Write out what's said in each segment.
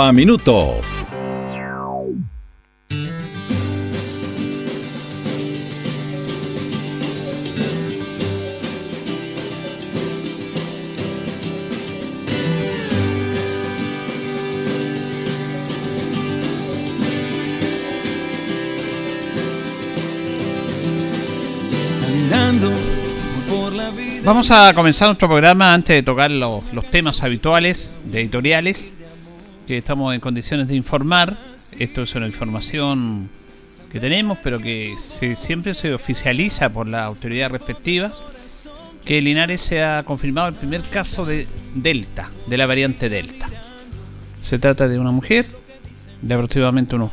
a minuto. Vamos a comenzar nuestro programa antes de tocar los, los temas habituales de editoriales que estamos en condiciones de informar. Esto es una información que tenemos, pero que siempre se oficializa por las autoridades respectivas, que Linares se ha confirmado el primer caso de Delta, de la variante Delta. Se trata de una mujer de aproximadamente unos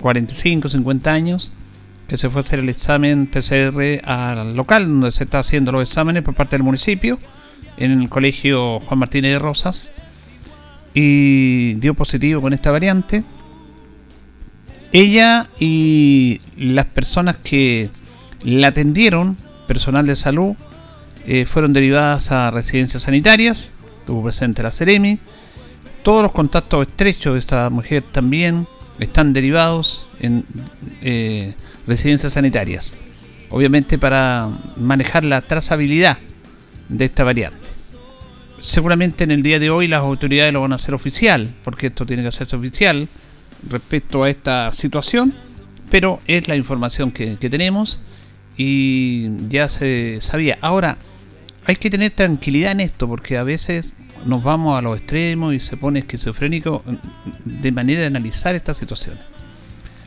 45, 50 años, que se fue a hacer el examen PCR al local donde se está haciendo los exámenes por parte del municipio, en el colegio Juan Martínez de Rosas, y dio positivo con esta variante. Ella y las personas que la atendieron, personal de salud, eh, fueron derivadas a residencias sanitarias, tuvo presente la Ceremi. Todos los contactos estrechos de esta mujer también están derivados en eh, residencias sanitarias, obviamente para manejar la trazabilidad de esta variante seguramente en el día de hoy las autoridades lo van a hacer oficial, porque esto tiene que hacerse oficial respecto a esta situación, pero es la información que, tenemos y ya se sabía. Ahora, hay que tener tranquilidad en esto, porque a veces nos vamos a los extremos y se pone esquizofrénico de manera de analizar esta situación.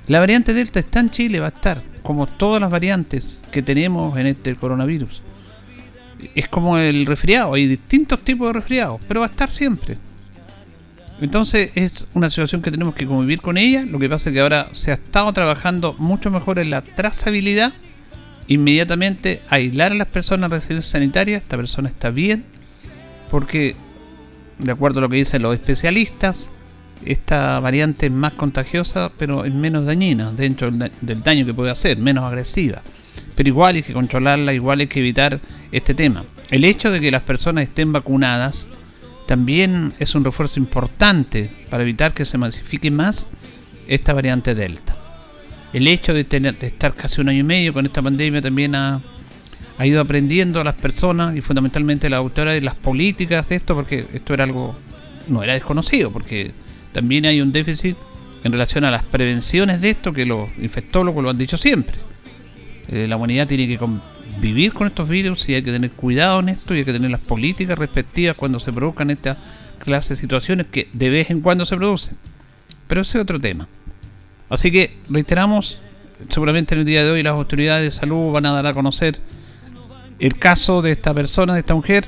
La variante Delta está en Chile, va a estar, como todas las variantes que tenemos en este coronavirus es como el resfriado, hay distintos tipos de resfriados, pero va a estar siempre. Entonces es una situación que tenemos que convivir con ella. Lo que pasa es que ahora se ha estado trabajando mucho mejor en la trazabilidad. Inmediatamente aislar a las personas en residencia sanitaria. Esta persona está bien. Porque, de acuerdo a lo que dicen los especialistas, esta variante es más contagiosa, pero es menos dañina dentro del daño que puede hacer, menos agresiva pero igual hay que controlarla, igual hay que evitar este tema. El hecho de que las personas estén vacunadas también es un refuerzo importante para evitar que se masifique más esta variante Delta. El hecho de, tener, de estar casi un año y medio con esta pandemia también ha, ido aprendiendo a las personas y fundamentalmente la autora de las políticas de esto, porque esto era algo, no era desconocido, porque también hay un déficit en relación a las prevenciones de esto que los infectólogos lo han dicho siempre. Eh, la humanidad tiene que convivir con estos virus y hay que tener cuidado en esto y hay que tener las políticas respectivas cuando se produzcan estas clases de situaciones que de vez en cuando se producen. Pero ese es otro tema. Así que reiteramos, seguramente en el día de hoy las autoridades de salud van a dar a conocer el caso de esta persona, de esta mujer,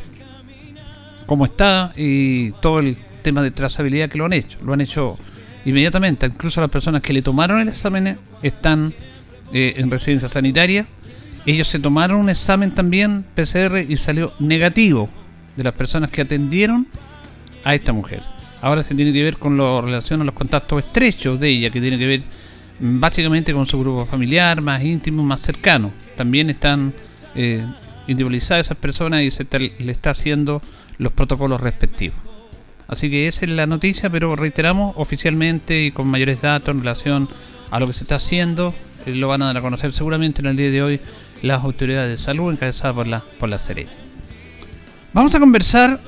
cómo está y todo el tema de trazabilidad que lo han hecho. Lo han hecho inmediatamente. Incluso las personas que le tomaron el examen están eh, en residencia sanitaria. Ellos se tomaron un examen también PCR y salió negativo de las personas que atendieron a esta mujer. Ahora se tiene que ver con lo relación a los contactos estrechos de ella, que tiene que ver mm, básicamente con su grupo familiar más íntimo, más cercano. También están eh, individualizadas esas personas y se le está haciendo los protocolos respectivos. Así que esa es la noticia, pero reiteramos oficialmente y con mayores datos en relación a lo que se está haciendo lo van a dar a conocer seguramente en el día de hoy las autoridades de salud encabezadas por la, por la serie. Vamos a conversar,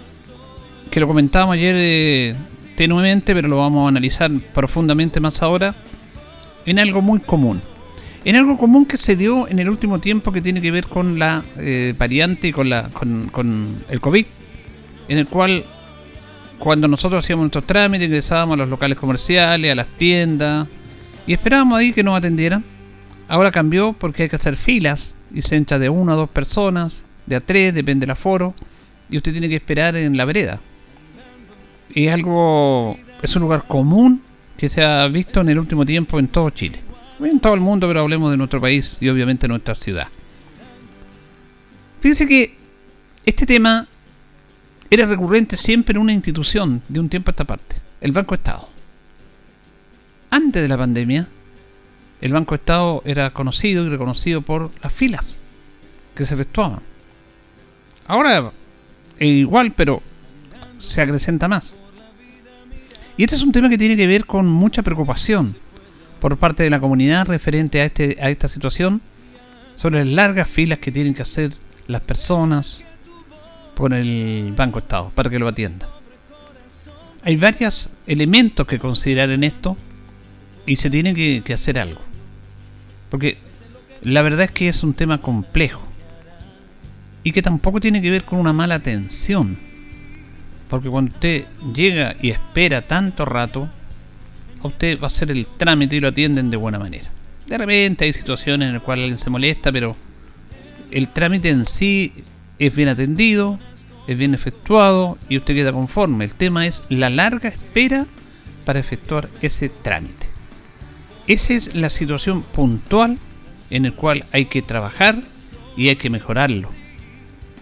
que lo comentábamos ayer eh, tenuemente, pero lo vamos a analizar profundamente más ahora, en algo muy común. En algo común que se dio en el último tiempo que tiene que ver con la eh, variante y con, la, con, con el COVID, en el cual cuando nosotros hacíamos nuestros trámites, ingresábamos a los locales comerciales, a las tiendas, y esperábamos ahí que nos atendieran. Ahora cambió porque hay que hacer filas y se entra de una a dos personas, de a tres, depende del aforo. y usted tiene que esperar en la vereda. Es algo, es un lugar común que se ha visto en el último tiempo en todo Chile. En todo el mundo, pero hablemos de nuestro país y obviamente nuestra ciudad. Fíjense que este tema era recurrente siempre en una institución de un tiempo a esta parte, el Banco Estado. Antes de la pandemia, el Banco Estado era conocido y reconocido por las filas que se efectuaban. Ahora es igual, pero se acrecenta más. Y este es un tema que tiene que ver con mucha preocupación por parte de la comunidad referente a, este, a esta situación, sobre las largas filas que tienen que hacer las personas por el Banco Estado para que lo atienda. Hay varios elementos que considerar en esto y se tiene que hacer algo. Porque la verdad es que es un tema complejo y que tampoco tiene que ver con una mala atención. Porque cuando usted llega y espera tanto rato, a usted va a hacer el trámite y lo atienden de buena manera. De repente hay situaciones en las cuales alguien se molesta, pero el trámite en sí es bien atendido, es bien efectuado y usted queda conforme. El tema es la larga espera para efectuar ese trámite. Esa es la situación puntual en la cual hay que trabajar y hay que mejorarlo.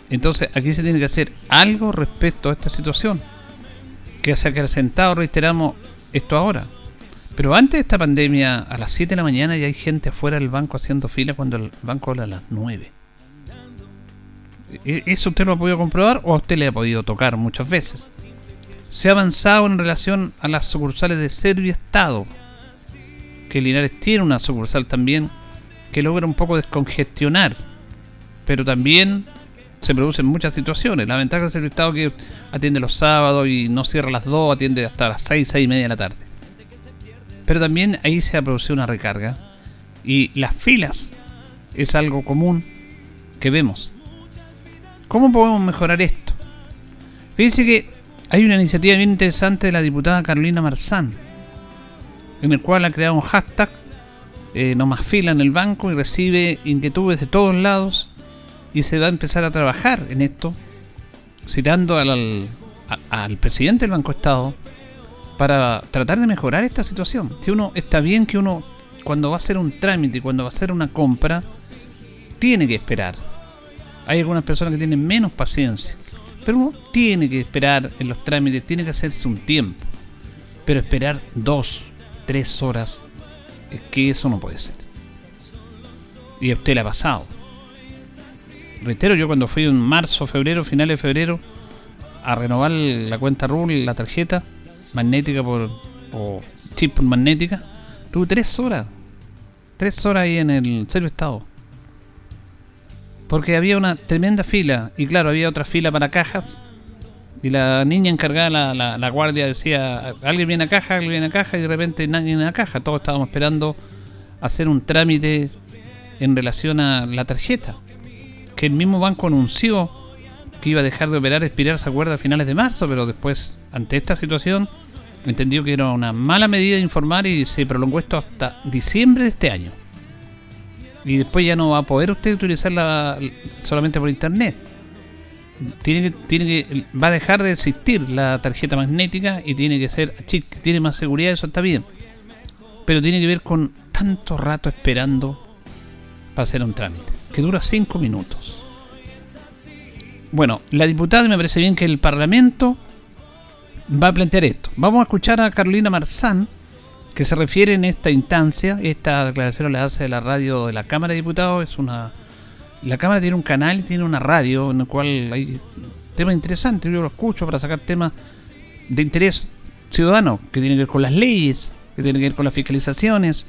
Entonces aquí se tiene que hacer algo respecto a esta situación. Que se ha acrecentado, reiteramos, esto ahora. Pero antes de esta pandemia, a las 7 de la mañana ya hay gente afuera del banco haciendo fila cuando el banco habla a las 9. ¿E-, ¿Eso usted lo ha podido comprobar o a usted le ha podido tocar muchas veces? Se ha avanzado en relación a las sucursales de Servio Estado. Que Linares tiene una sucursal también que logra un poco descongestionar. Pero también se producen muchas situaciones. La ventaja del Servio Estado que atiende los sábados y no cierra las 2, atiende hasta las 6, 6 y media de la tarde. Pero también ahí se ha producido una recarga. Y las filas es algo común que vemos. ¿Cómo podemos mejorar esto? Fíjense que hay una iniciativa bien interesante de la diputada Carolina Marzán, en el cual ha creado un hashtag, eh, no más fila en el banco, y recibe inquietudes de todos lados, y se va a empezar a trabajar en esto, citando al, al presidente del Banco Estado, para tratar de mejorar esta situación. Si uno está bien que uno cuando va a hacer un trámite, cuando va a hacer una compra, tiene que esperar. Hay algunas personas que tienen menos paciencia, pero uno tiene que esperar en los trámites, tiene que hacerse un tiempo. Pero esperar dos, tres horas, es que eso no puede ser. Y a usted le ha pasado. Reitero, yo cuando fui en marzo, febrero, finales de febrero, a renovar la cuenta RUL, la tarjeta, magnética por o chip magnética, tuve tres horas. Tres horas ahí en el Servio Estado. Porque había una tremenda fila. Y claro, había otra fila para cajas. Y la niña encargada, la, la, guardia, decía: Alguien viene a caja, alguien viene a caja. Y de repente nadie viene a caja. Todos estábamos esperando hacer un trámite en relación a la tarjeta. Que el mismo banco anunció que iba a dejar de operar, expirar, se acuerda, a finales de marzo. Pero después, ante esta situación, entendió que era una mala medida de informar y se prolongó esto hasta diciembre de este año. Y después ya no va a poder usted utilizarla solamente por internet. Tiene que, tiene que, va a dejar de existir la tarjeta magnética y tiene que ser chip, tiene más seguridad, eso está bien. Pero tiene que ver con tanto rato esperando para hacer un trámite, que dura 5 minutos. Bueno, la diputada me parece bien que el Parlamento va a plantear esto. Vamos a escuchar a Carolina Marzán, que se refiere en esta instancia, esta declaración la hace la radio de la Cámara de Diputados, es una... La Cámara tiene un canal y tiene una radio en el cual hay temas interesantes, yo lo escucho para sacar temas de interés ciudadano, que tienen que ver con las leyes, que tienen que ver con las fiscalizaciones,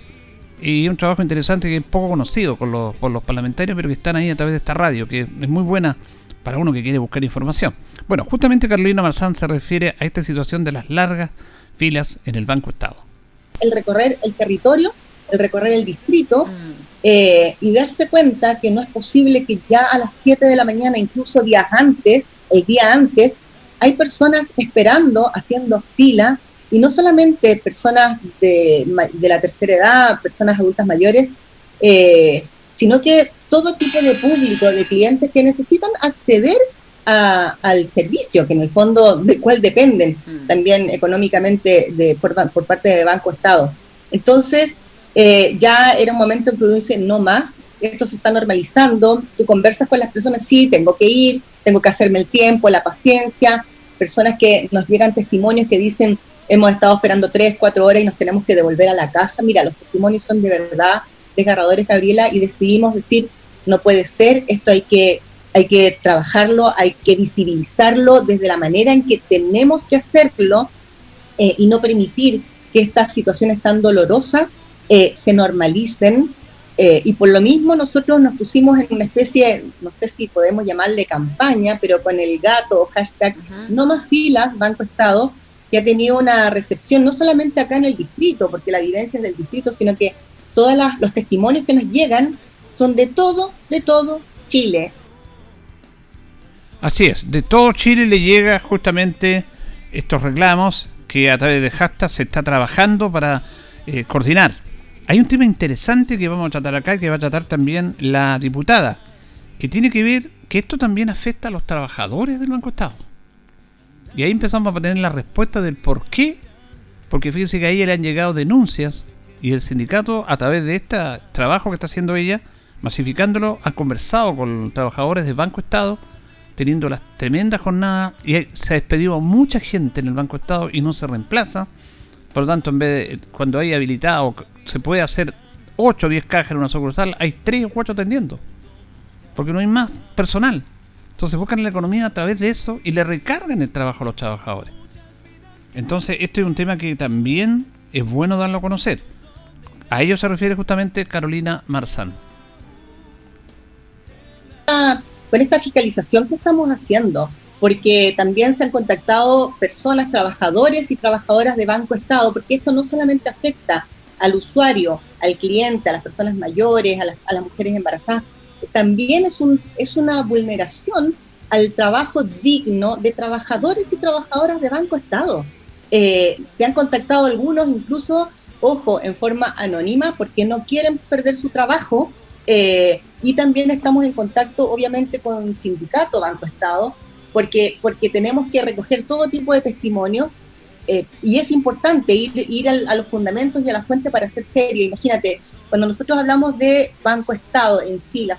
y un trabajo interesante que es poco conocido por los, por los parlamentarios, pero que están ahí a través de esta radio, que es muy buena para uno que quiere buscar información. Bueno, justamente Carolina Marzán se refiere a esta situación de las largas filas en el Banco Estado. El recorrer el territorio, el recorrer el distrito mm. Eh, y darse cuenta que no es posible que ya a las 7 de la mañana, incluso días antes, el día antes, hay personas esperando, haciendo fila, y no solamente personas de, de la tercera edad, personas adultas mayores, eh, sino que todo tipo de público, de clientes que necesitan acceder al servicio, que en el fondo del cual dependen mm. también económicamente de, por, parte de Banco Estado. Entonces, eh, ya era un momento en que uno dice, no más, esto se está normalizando, tú conversas con las personas, sí, tengo que ir, tengo que hacerme el tiempo, la paciencia, personas que nos llegan testimonios que dicen, hemos estado esperando tres, cuatro horas y nos tenemos que devolver a la casa. Mira, los testimonios son de verdad desgarradores, Gabriela, y decidimos decir, no puede ser, esto hay que, hay que trabajarlo, hay que visibilizarlo desde la manera en que tenemos que hacerlo eh, y no permitir que estas situaciones tan dolorosas eh, se normalicen. Eh, y por lo mismo nosotros nos pusimos en una especie, no sé si podemos llamarle campaña, pero con el gato o hashtag no más filas, Banco Estado, que ha tenido una recepción no solamente acá en el distrito, porque la evidencia es del distrito, sino que todos los testimonios que nos llegan son de todo, de todo Chile. Así es, de todo Chile le llega justamente estos reclamos que a través de hashtag se está trabajando para eh, coordinar. Hay un tema interesante que vamos a tratar acá y que va a tratar también la diputada, que tiene que ver que esto también afecta a los trabajadores del Banco Estado. Y ahí empezamos a tener la respuesta del por qué. Porque fíjense que ahí le han llegado denuncias y el sindicato, a través de este trabajo que está haciendo ella, masificándolo, ha conversado con trabajadores del Banco Estado, teniendo las tremendas jornadas y se ha despedido mucha gente en el Banco Estado y no se reemplaza. Por lo tanto, en vez de cuando hay habilitado, se puede hacer 8 o 10 cajas en una sucursal, hay 3 o 4 atendiendo. Porque no hay más personal. Entonces buscan la economía a través de eso y le recargan el trabajo a los trabajadores. Entonces, esto es un tema que también es bueno darlo a conocer. A ello se refiere justamente Carolina Marzán. Con esta fiscalización que estamos haciendo, porque también se han contactado personas, trabajadores y trabajadoras de Banco Estado, porque esto no solamente afecta al usuario, al cliente, a las personas mayores, a las, a las mujeres embarazadas, también es, un, es una vulneración al trabajo digno de trabajadores y trabajadoras de Banco Estado. Eh, se han contactado algunos incluso, ojo, en forma anónima porque no quieren perder su trabajo eh, y también estamos en contacto obviamente con sindicato Banco Estado porque, porque tenemos que recoger todo tipo de testimonios eh, y es importante ir, ir a los fundamentos y a la fuente para ser serio. Imagínate, cuando nosotros hablamos de Banco Estado en sí, las,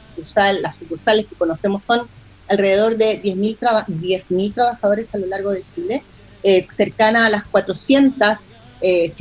las sucursales que conocemos son alrededor de 10.000 trabajadores a lo largo de Chile, eh, cercana a las 400, eh,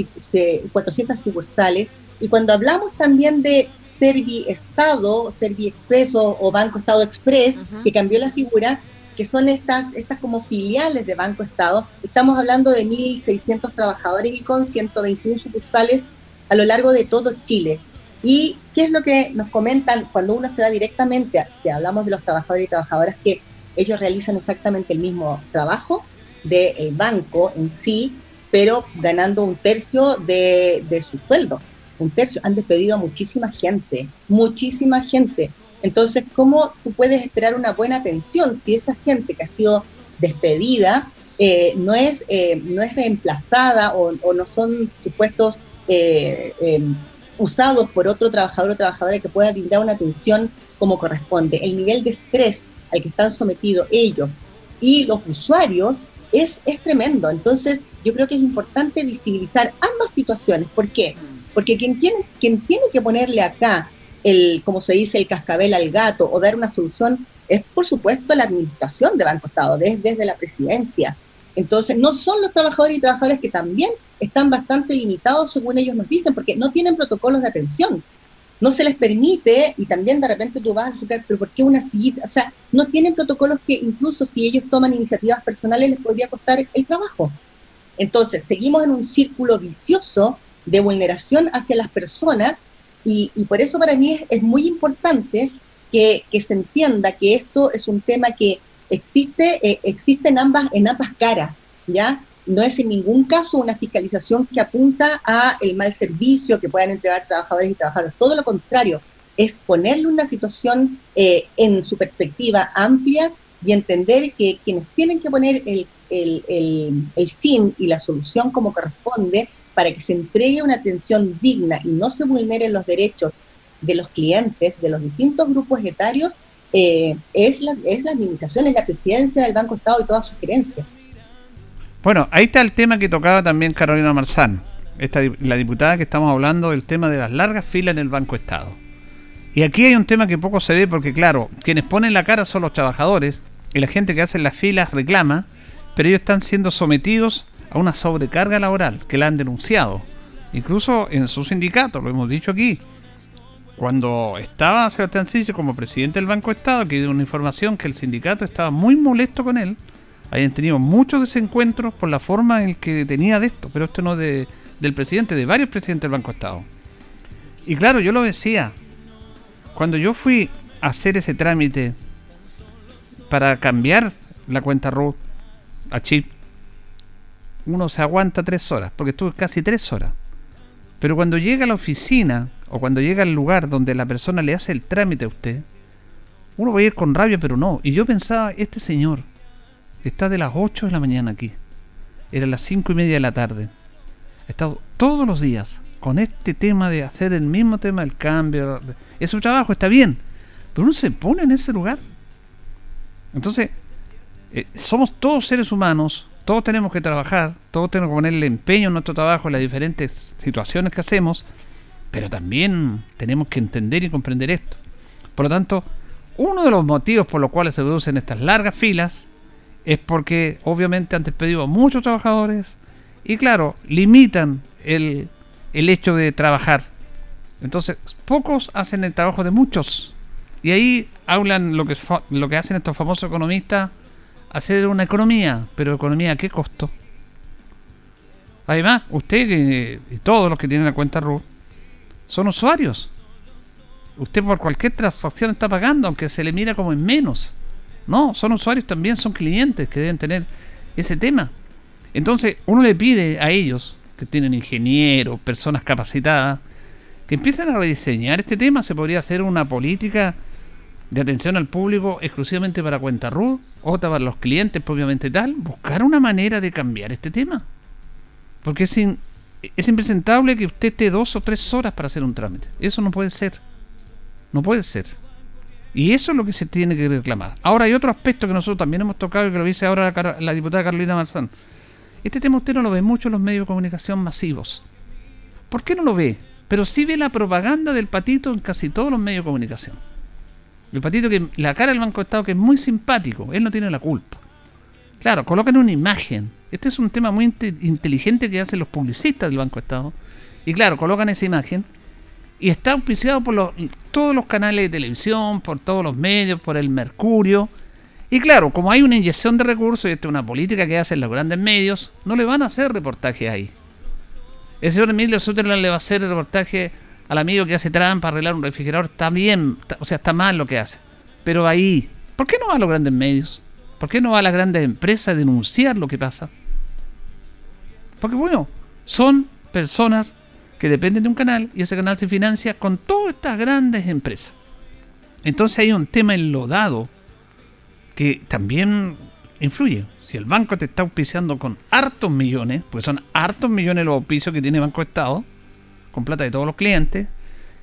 400 sucursales. Y cuando hablamos también de Servi Estado, Servi Expreso o, Banco Estado Express, que cambió la figura, que son estas, estas como filiales de Banco Estado, estamos hablando de 1.600 trabajadores y con 121 sucursales a lo largo de todo Chile. ¿Y qué es lo que nos comentan cuando uno se va directamente, si hablamos de los trabajadores y trabajadoras, que ellos realizan exactamente el mismo trabajo del banco en sí, pero ganando un tercio de, de su sueldo? Un tercio. Han despedido a muchísima gente, muchísima gente. Entonces, ¿cómo tú puedes esperar una buena atención si esa gente que ha sido despedida eh, no, es, eh, no es reemplazada o, no son supuestos eh, em, usados por otro trabajador o trabajadora que pueda brindar una atención como corresponde. El nivel de estrés al que están sometidos ellos y los usuarios es, es tremendo. Entonces, yo creo que es importante visibilizar ambas situaciones. ¿Por qué? Porque quien tiene, quien tiene que ponerle acá el, como se dice, el cascabel al gato o dar una solución es, por supuesto, la administración de Banco Estado, desde, desde la presidencia. Entonces, no son los trabajadores y trabajadoras que también están bastante limitados, según ellos nos dicen, porque no tienen protocolos de atención. No se les permite, y también de repente tú vas a explicar, pero ¿por qué una sillita? O sea, no tienen protocolos que incluso si ellos toman iniciativas personales les podría costar el trabajo. Entonces, seguimos en un círculo vicioso de vulneración hacia las personas y, por eso para mí es, muy importante que, se entienda que esto es un tema que existe, eh, existe en, ambas, en ambas caras, ¿ya? no es en ningún caso una fiscalización que apunta a el mal servicio que puedan entregar trabajadores y trabajadoras. Todo lo contrario, es ponerle una situación eh, en su perspectiva amplia y entender que quienes tienen que poner el, el, fin y la solución como corresponde para que se entregue una atención digna y no se vulneren los derechos de los clientes de los distintos grupos etarios eh, es, la, es la administración, es la presidencia del Banco Estado y todas sus gerencias. Bueno, ahí está el tema que tocaba también Carolina Marzán, esta, la diputada que estamos hablando del tema de las largas filas en el Banco Estado. Y aquí hay un tema que poco se ve porque, claro, quienes ponen la cara son los trabajadores y la gente que hace las filas reclama, pero ellos están siendo sometidos a una sobrecarga laboral que la han denunciado. Incluso en su sindicato, lo hemos dicho aquí. Cuando estaba Sebastián Siche como presidente del Banco Estado, que dio una información que el sindicato estaba muy molesto con él, hayan tenido muchos desencuentros por la forma en que tenía de esto, pero esto no de, del presidente, de varios presidentes del Banco Estado. Y claro, yo lo decía, cuando yo fui a hacer ese trámite para cambiar la cuenta RUT a chip, uno se aguanta tres horas, porque estuve casi tres horas. Pero cuando llega a la oficina o cuando llega al lugar donde la persona le hace el trámite a usted, uno va a ir con rabia, pero no. Y yo pensaba, este señor está de las 8 de la mañana aquí, era las cinco y media de la tarde. Ha estado todos los días con este tema de hacer el mismo tema del cambio. Es su trabajo, está bien. Pero uno se pone en ese lugar. Entonces, eh, somos todos seres humanos, todos tenemos que trabajar, todos tenemos que ponerle empeño en nuestro trabajo, en las diferentes situaciones que hacemos, pero también tenemos que entender y comprender esto. Por lo tanto, uno de los motivos por los cuales se producen estas largas filas es porque obviamente han despedido a muchos trabajadores y claro, limitan el el hecho de trabajar. Entonces, pocos hacen el trabajo de muchos. Y ahí hablan lo que, lo que hacen estos famosos economistas, hacer una economía, pero economía a qué costo. Además, usted y todos los que tienen la cuenta RUT son usuarios. Usted por cualquier transacción está pagando, aunque se le mira como en menos. No, son usuarios también, son clientes que deben tener ese tema. Entonces, uno le pide a ellos que tienen ingenieros, personas capacitadas, que empiecen a rediseñar este tema. Se podría hacer una política de atención al público exclusivamente para cuenta RUT, otra para los clientes propiamente tal, buscar una manera de cambiar este tema. Porque es, es impresentable que usted esté dos o tres horas para hacer un trámite. Eso no puede ser. No puede ser. Y eso es lo que se tiene que reclamar. Ahora hay otro aspecto que nosotros también hemos tocado y que lo dice ahora la, la diputada Carolina Marzán. Este tema usted no lo ve mucho en los medios de comunicación masivos. ¿Por qué no lo ve? Pero sí ve la propaganda del patito en casi todos los medios de comunicación. El patito que la cara del Banco de Estado que es muy simpático, él no tiene la culpa. Claro, colocan una imagen. Este es un tema muy inteligente que hacen los publicistas del Banco de Estado. Y claro, colocan esa imagen y está auspiciado por todos los canales de televisión, por todos los medios, por el Mercurio, y claro, como hay una inyección de recursos y esta es una política que hacen los grandes medios, no le van a hacer reportaje ahí. El señor Emilio Sutherland le va a hacer reportaje al amigo que hace trampa arreglar un refrigerador. Está bien, o sea, está mal lo que hace. Pero ahí, ¿por qué no va a los grandes medios? ¿Por qué no va a las grandes empresas a denunciar lo que pasa? Porque bueno, son personas que dependen de un canal y ese canal se financia con todas estas grandes empresas. Entonces hay un tema enlodado que también influye. Si el banco te está auspiciando con hartos millones, pues son hartos millones los auspicios que tiene Banco Estado, con plata de todos los clientes,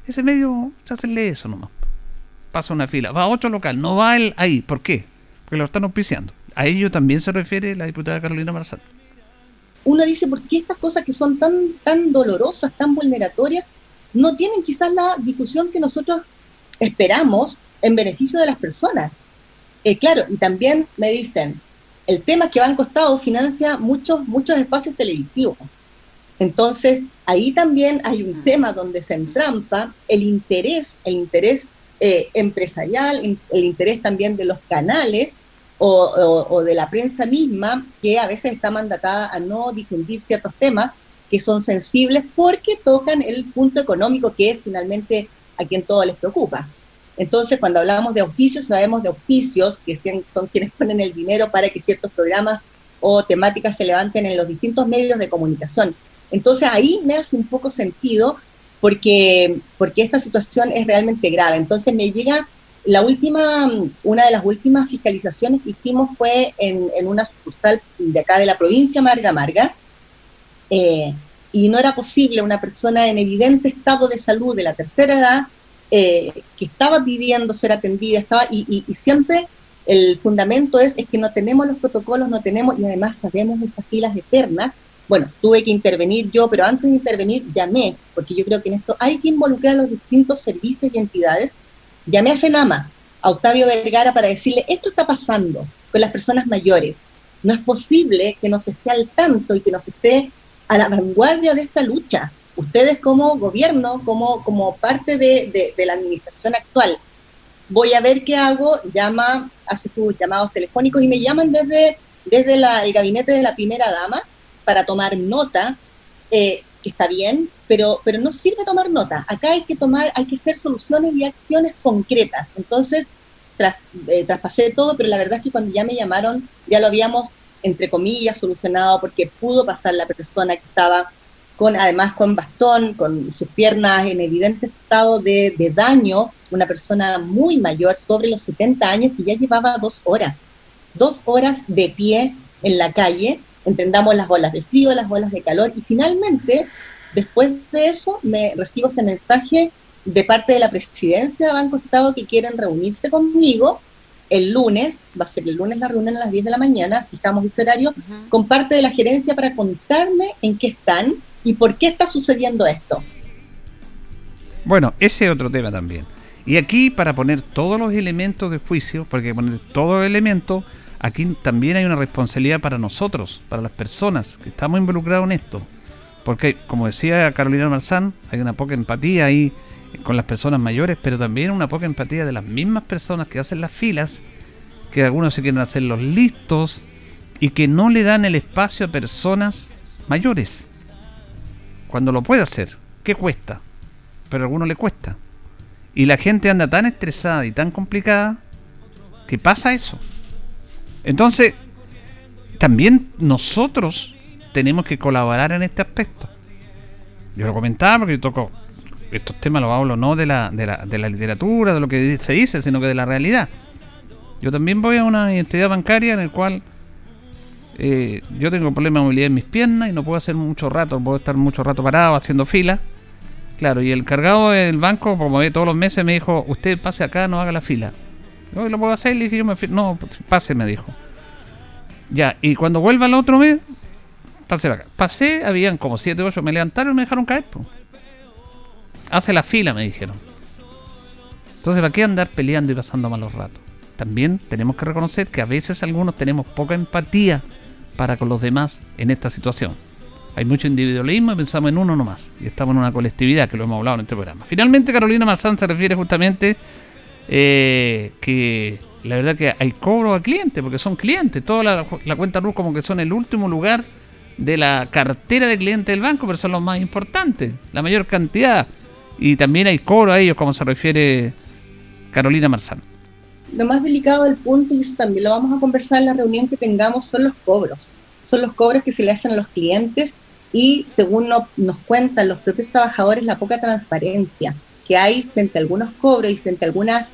ese medio se hace eso nomás. Pasa una fila, va a otro local, no va él ahí. ¿Por qué? Porque lo están auspiciando. A ello también se refiere la diputada Carolina Marzal. Uno dice, ¿por qué estas cosas que son tan, tan dolorosas, tan vulneratorias, no tienen quizás la difusión que nosotros esperamos en beneficio de las personas? Eh, claro, y también me dicen, el tema que Banco Estado financia muchos, muchos espacios televisivos. Entonces, ahí también hay un tema donde se entrampa el interés, el interés eh, empresarial, el interés también de los canales o, de la prensa misma, que a veces está mandatada a no difundir ciertos temas que son sensibles porque tocan el punto económico que es finalmente a quien todo les preocupa. Entonces, cuando hablamos de auspicios, sabemos de auspicios, que son quienes ponen el dinero para que ciertos programas o temáticas se levanten en los distintos medios de comunicación. Entonces, ahí me hace un poco sentido porque, porque esta situación es realmente grave. Entonces, me llega la última, una de las últimas fiscalizaciones que hicimos fue en, una sucursal de acá de la provincia Marga Marga, eh, y no era posible una persona en evidente estado de salud de la tercera edad eh, que estaba pidiendo ser atendida, estaba, y, siempre el fundamento es, es que no tenemos los protocolos, no tenemos, y además sabemos esas filas eternas. Bueno, tuve que intervenir yo, pero antes de intervenir llamé, porque yo creo que en esto hay que involucrar a los distintos servicios y entidades. Llamé a Senama, a Octavio Vergara, para decirle, esto está pasando con las personas mayores. No es posible que nos esté al tanto y que nos esté a la vanguardia de esta lucha ustedes como gobierno, como, como parte de, la administración actual, voy a ver qué hago, llama, hace sus llamados telefónicos y me llaman desde, desde el gabinete de la primera dama para tomar nota, eh, que está bien, pero, pero no sirve tomar nota. Acá hay que tomar, hay que hacer soluciones y acciones concretas. Entonces, tras, eh, traspasé todo, pero la verdad es que cuando ya me llamaron, ya lo habíamos, entre comillas, solucionado porque pudo pasar la persona que estaba con además con bastón, con sus piernas en evidente estado de, daño, una persona muy mayor, sobre los 70 años, que ya llevaba dos horas, dos horas de pie en la calle, entendamos las bolas de frío, las bolas de calor, y finalmente, después de eso, me recibo este mensaje de parte de la presidencia de Banco Estado que quieren reunirse conmigo el lunes, va a ser el lunes la reunión a las 10 de la mañana, fijamos ese horario, con parte de la gerencia para contarme en qué están, y por qué está sucediendo esto. Bueno, ese es otro tema también. Y aquí para poner todos los elementos de juicio, porque poner todos los elementos, aquí también hay una responsabilidad para nosotros, para las personas que estamos involucrados en esto. Porque, como decía Carolina Marzán, hay una poca empatía ahí con las personas mayores, pero también una poca empatía de las mismas personas que hacen las filas, que algunos se quieren hacer los listos y que no le dan el espacio a personas mayores cuando lo puede hacer. ¿Qué cuesta? Pero a algunos le cuesta. Y la gente anda tan estresada y tan complicada que pasa eso. Entonces, también nosotros tenemos que colaborar en este aspecto. Yo lo comentaba porque yo toco estos temas, los hablo no de la, de la, de la literatura, de lo que se dice, sino que de la realidad. Yo también voy a una entidad bancaria en el cual eh, yo tengo problemas de movilidad en mis piernas y no puedo hacer mucho rato, puedo estar mucho rato parado haciendo fila. Claro, y el cargado del banco, como ve todos los meses, me dijo, usted pase acá, no haga la fila. Yo lo puedo hacer, le dije, me no, pase, me dijo. Ya, y cuando vuelva el otro mes, pase acá. Pasé, habían como 7 o 8, me levantaron y me dejaron caer. Hace la fila, me dijeron. Entonces, ¿para qué andar peleando y pasando malos ratos? También tenemos que reconocer que a veces algunos tenemos poca empatía para con los demás en esta situación. Hay mucho individualismo y pensamos en uno nomás. Y estamos en una colectividad, que lo hemos hablado en este programa. Finalmente, Carolina Marzán se refiere justamente eh, que la verdad que hay cobro a clientes, porque son clientes. Toda la, cuenta luz como que son el último lugar de la cartera de clientes del banco, pero son los más importantes, la mayor cantidad. Y también hay cobro a ellos, como se refiere Carolina Marzán lo más delicado del punto, y eso también lo vamos a conversar en la reunión que tengamos, son los cobros. Son los cobros que se le hacen a los clientes y según nos cuentan los propios trabajadores, la poca transparencia que hay frente a algunos cobros y frente a algunas.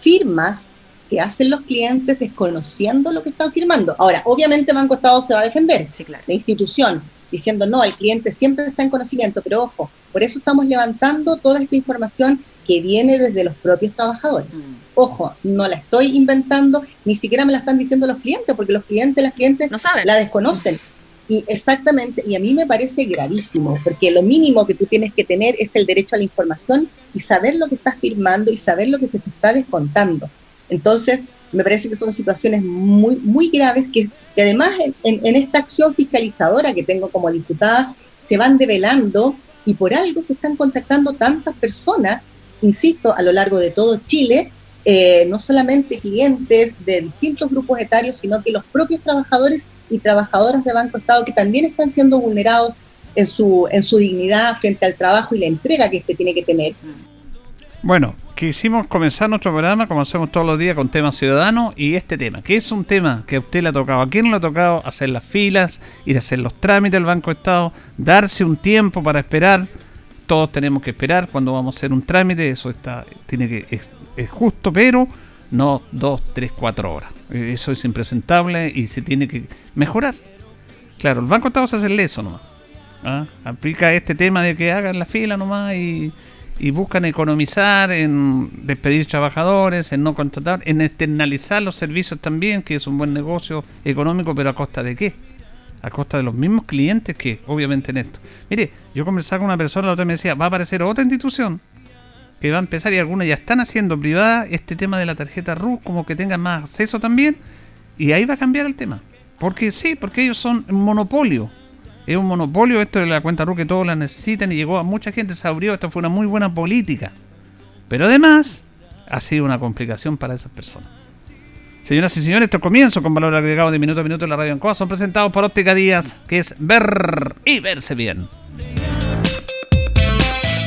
Firmas que hacen los clientes desconociendo lo que están firmando. Ahora, obviamente Banco Estado se va a defender, la institución, diciendo no, el cliente siempre está en conocimiento, pero ojo, por eso estamos levantando toda esta información que viene desde los propios trabajadores. Mm. Ojo, no la estoy inventando, ni siquiera me la están diciendo los clientes, porque los clientes, las clientes no saben. la desconocen. Y exactamente, y a mí me parece gravísimo, porque lo mínimo que tú tienes que tener es el derecho a la información y saber lo que estás firmando y saber lo que se te está descontando. Entonces, me parece que son situaciones muy, muy graves que, además en, en, esta acción fiscalizadora que tengo como diputada se van develando y por algo se están contactando tantas personas insisto, a lo largo de todo Chile, eh, no solamente clientes de distintos grupos etarios, sino que los propios trabajadores y trabajadoras de Banco Estado que también están siendo vulnerados en su, en su dignidad frente al trabajo y la entrega que este tiene que tener. Bueno, quisimos comenzar nuestro programa, como hacemos todos los días, con temas ciudadanos y este tema, que es un tema que a usted le ha tocado. ¿A quién le ha tocado hacer las filas, ir a hacer los trámites del Banco Estado, darse un tiempo para esperar? todos tenemos que esperar cuando vamos a hacer un trámite, eso está, tiene que, justo, pero no dos, tres, cuatro horas. Eso es impresentable y se tiene que mejorar. Claro, el Banco Estado se hace eso nomás. ¿ah? Aplica este tema de que hagan la fila nomás y, y buscan economizar en despedir trabajadores, en no contratar, en externalizar los servicios también, que es un buen negocio económico, pero a costa de qué? A costa de los mismos clientes que, obviamente, en esto. Mire, yo conversaba con una persona, la otra me decía, va a aparecer otra institución que va a empezar y algunas ya están haciendo privada este tema de la tarjeta RUS, como que tengan más acceso también, y ahí va a cambiar el tema. Porque sí, porque ellos son un monopolio. Es un monopolio esto de la cuenta RUS que todos la necesitan y llegó a mucha gente, se abrió, esto fue una muy buena política. Pero además, ha sido una complicación para esas personas. Señoras y señores, estos comienzos con valor agregado de minuto a minuto en la radio en Coa son presentados por Óptica Díaz, que es ver y verse bien.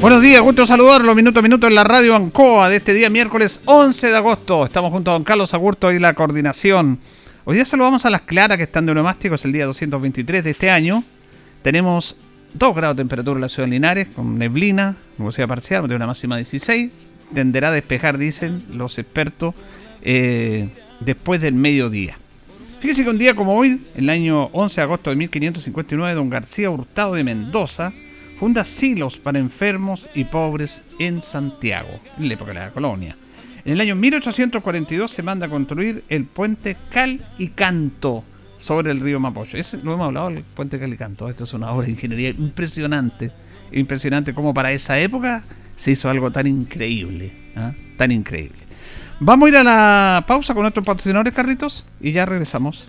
Buenos días, gusto saludarlo minuto a minuto en la radio Ancoa de este día miércoles 11 de agosto. Estamos junto a don Carlos Agurto y la coordinación. Hoy día saludamos a las claras que están de neumático, es el día 223 de este año. Tenemos 2 grados de temperatura en la ciudad de Linares, con neblina, nubosidad parcial, de una máxima de 16. Tenderá a despejar, dicen los expertos, eh, después del mediodía. Fíjese que un día como hoy, el año 11 de agosto de 1559, don García Hurtado de Mendoza funda silos para enfermos y pobres en Santiago, en la época de la colonia. En el año 1842 se manda a construir el puente Cal y Canto sobre el río Mapocho. Ese, lo hemos hablado, el puente Cal y Canto. Esto es una obra de ingeniería impresionante. Impresionante como para esa época se hizo algo tan increíble. ¿ah? Tan increíble. Vamos a ir a la pausa con nuestros patrocinadores, Carritos, y ya regresamos.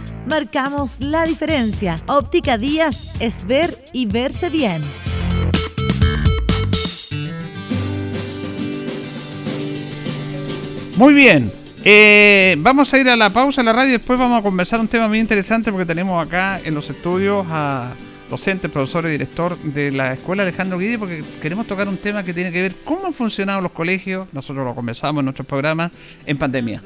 marcamos la diferencia. Óptica Díaz es ver y verse bien. Muy bien. Eh, vamos a ir a la pausa en la radio y después vamos a conversar un tema muy interesante porque tenemos acá en los estudios a docente, profesor y director de la Escuela Alejandro Guidi porque queremos tocar un tema que tiene que ver cómo han funcionado los colegios, nosotros lo conversamos en nuestros programas, en pandemia.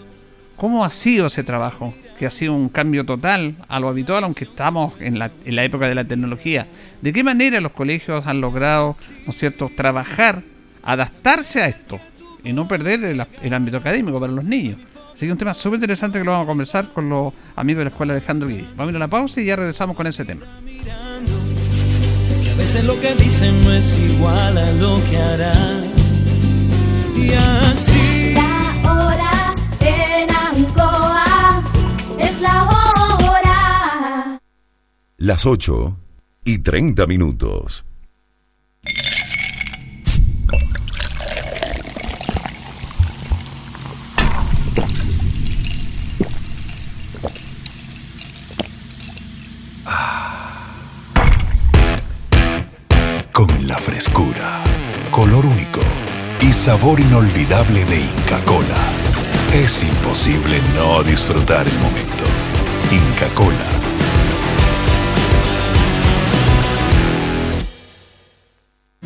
¿Cómo ha sido ese trabajo? Que ha sido un cambio total a lo habitual, aunque estamos en la, en la época de la tecnología. ¿De qué manera los colegios han logrado, ¿no es cierto?, trabajar, adaptarse a esto y no perder el, ámbito académico para los niños. Así que un tema súper interesante que lo vamos a conversar con los amigos de la Escuela Alejandro Guidi. Vamos a ir a la pausa y ya regresamos con ese tema. a veces lo que dicen no es igual a lo que hará. Y así. La hora. Las 8 y 30 minutos. Con la frescura, color único y sabor inolvidable de Inca Cola es imposible no disfrutar el momento. Inca Cola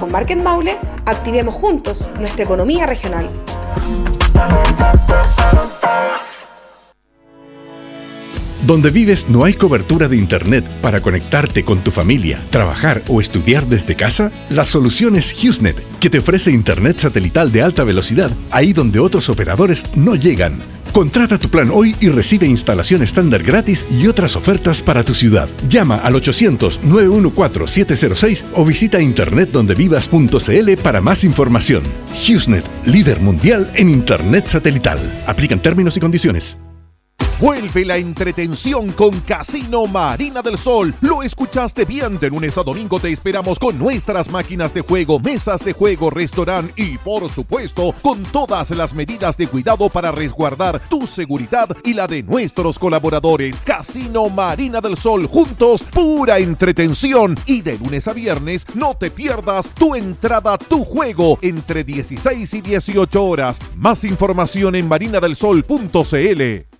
Con Market Maule, activemos juntos nuestra economía regional. Donde vives no hay cobertura de Internet para conectarte con tu familia, trabajar o estudiar desde casa. La solución es HughesNet, que te ofrece Internet satelital de alta velocidad ahí donde otros operadores no llegan. Contrata tu plan hoy y recibe instalación estándar gratis y otras ofertas para tu ciudad. Llama al 800-914-706 o visita internetdondevivas.cl para más información. HughesNet, líder mundial en Internet satelital. Aplican términos y condiciones. Vuelve la entretención con Casino Marina del Sol. Lo escuchaste bien. De lunes a domingo te esperamos con nuestras máquinas de juego, mesas de juego, restaurante y, por supuesto, con todas las medidas de cuidado para resguardar tu seguridad y la de nuestros colaboradores. Casino Marina del Sol. Juntos, pura entretención. Y de lunes a viernes, no te pierdas tu entrada, tu juego entre 16 y 18 horas. Más información en marinadelsol.cl.